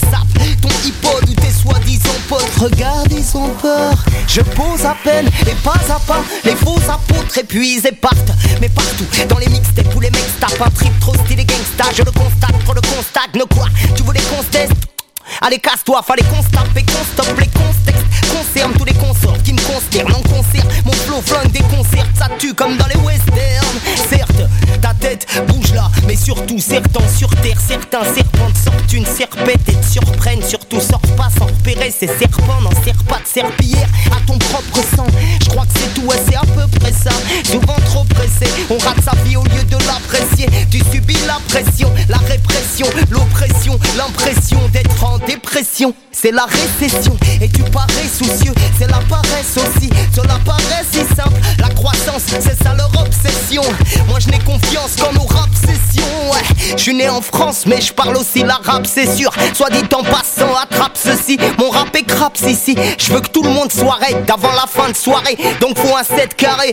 saps, ton hip-hop ou tes soi-disant potes. Regarde, ils ont peur. Je pose à peine et pas à pas. Les faux apôtres épuisés partent. Partout, dans les mixtapes où les mecs tapent un trip trop stylé gangsta. Je le constate, trop le constate. Ne quoi Tu voulais qu'on se teste Allez, casse-toi, fallait qu'on se tape et qu'on stoppe les contextes. Concerne tous les consorts qui me consternent. En concert, mon flow flingue des concerts. Ça tue comme dans les westerns. Certes, ta tête bouge là, mais surtout certains sur terre. Certains serpents te sortent une serpette et te surprennent. Surtout, sors pas sans repérer ces serpents. N'en serre pas de serpillière à ton propre sang. Je crois que c'est tout, ouais, c'est à peu près ça. Souvent trop pressé, on rate sa vie au lieu de l'apprécier. Tu subis la pression, la répression, l'oppression, l'impression d'être en dépression. C'est la récession et tu parais soucieux, c'est la paresse aussi. Sur la paresse, c'est simple, la croissance, c'est ça leur obsession. Moi je n'ai confiance qu'en nos rap sessions. Ouais, je suis né en France, mais je parle aussi l'arabe, c'est sûr. Soit dit en passant, attrape ceci. Mon rap est craps ici. Je veux que tout le monde soit raide avant la fin de soirée. Donc faut un 7 carré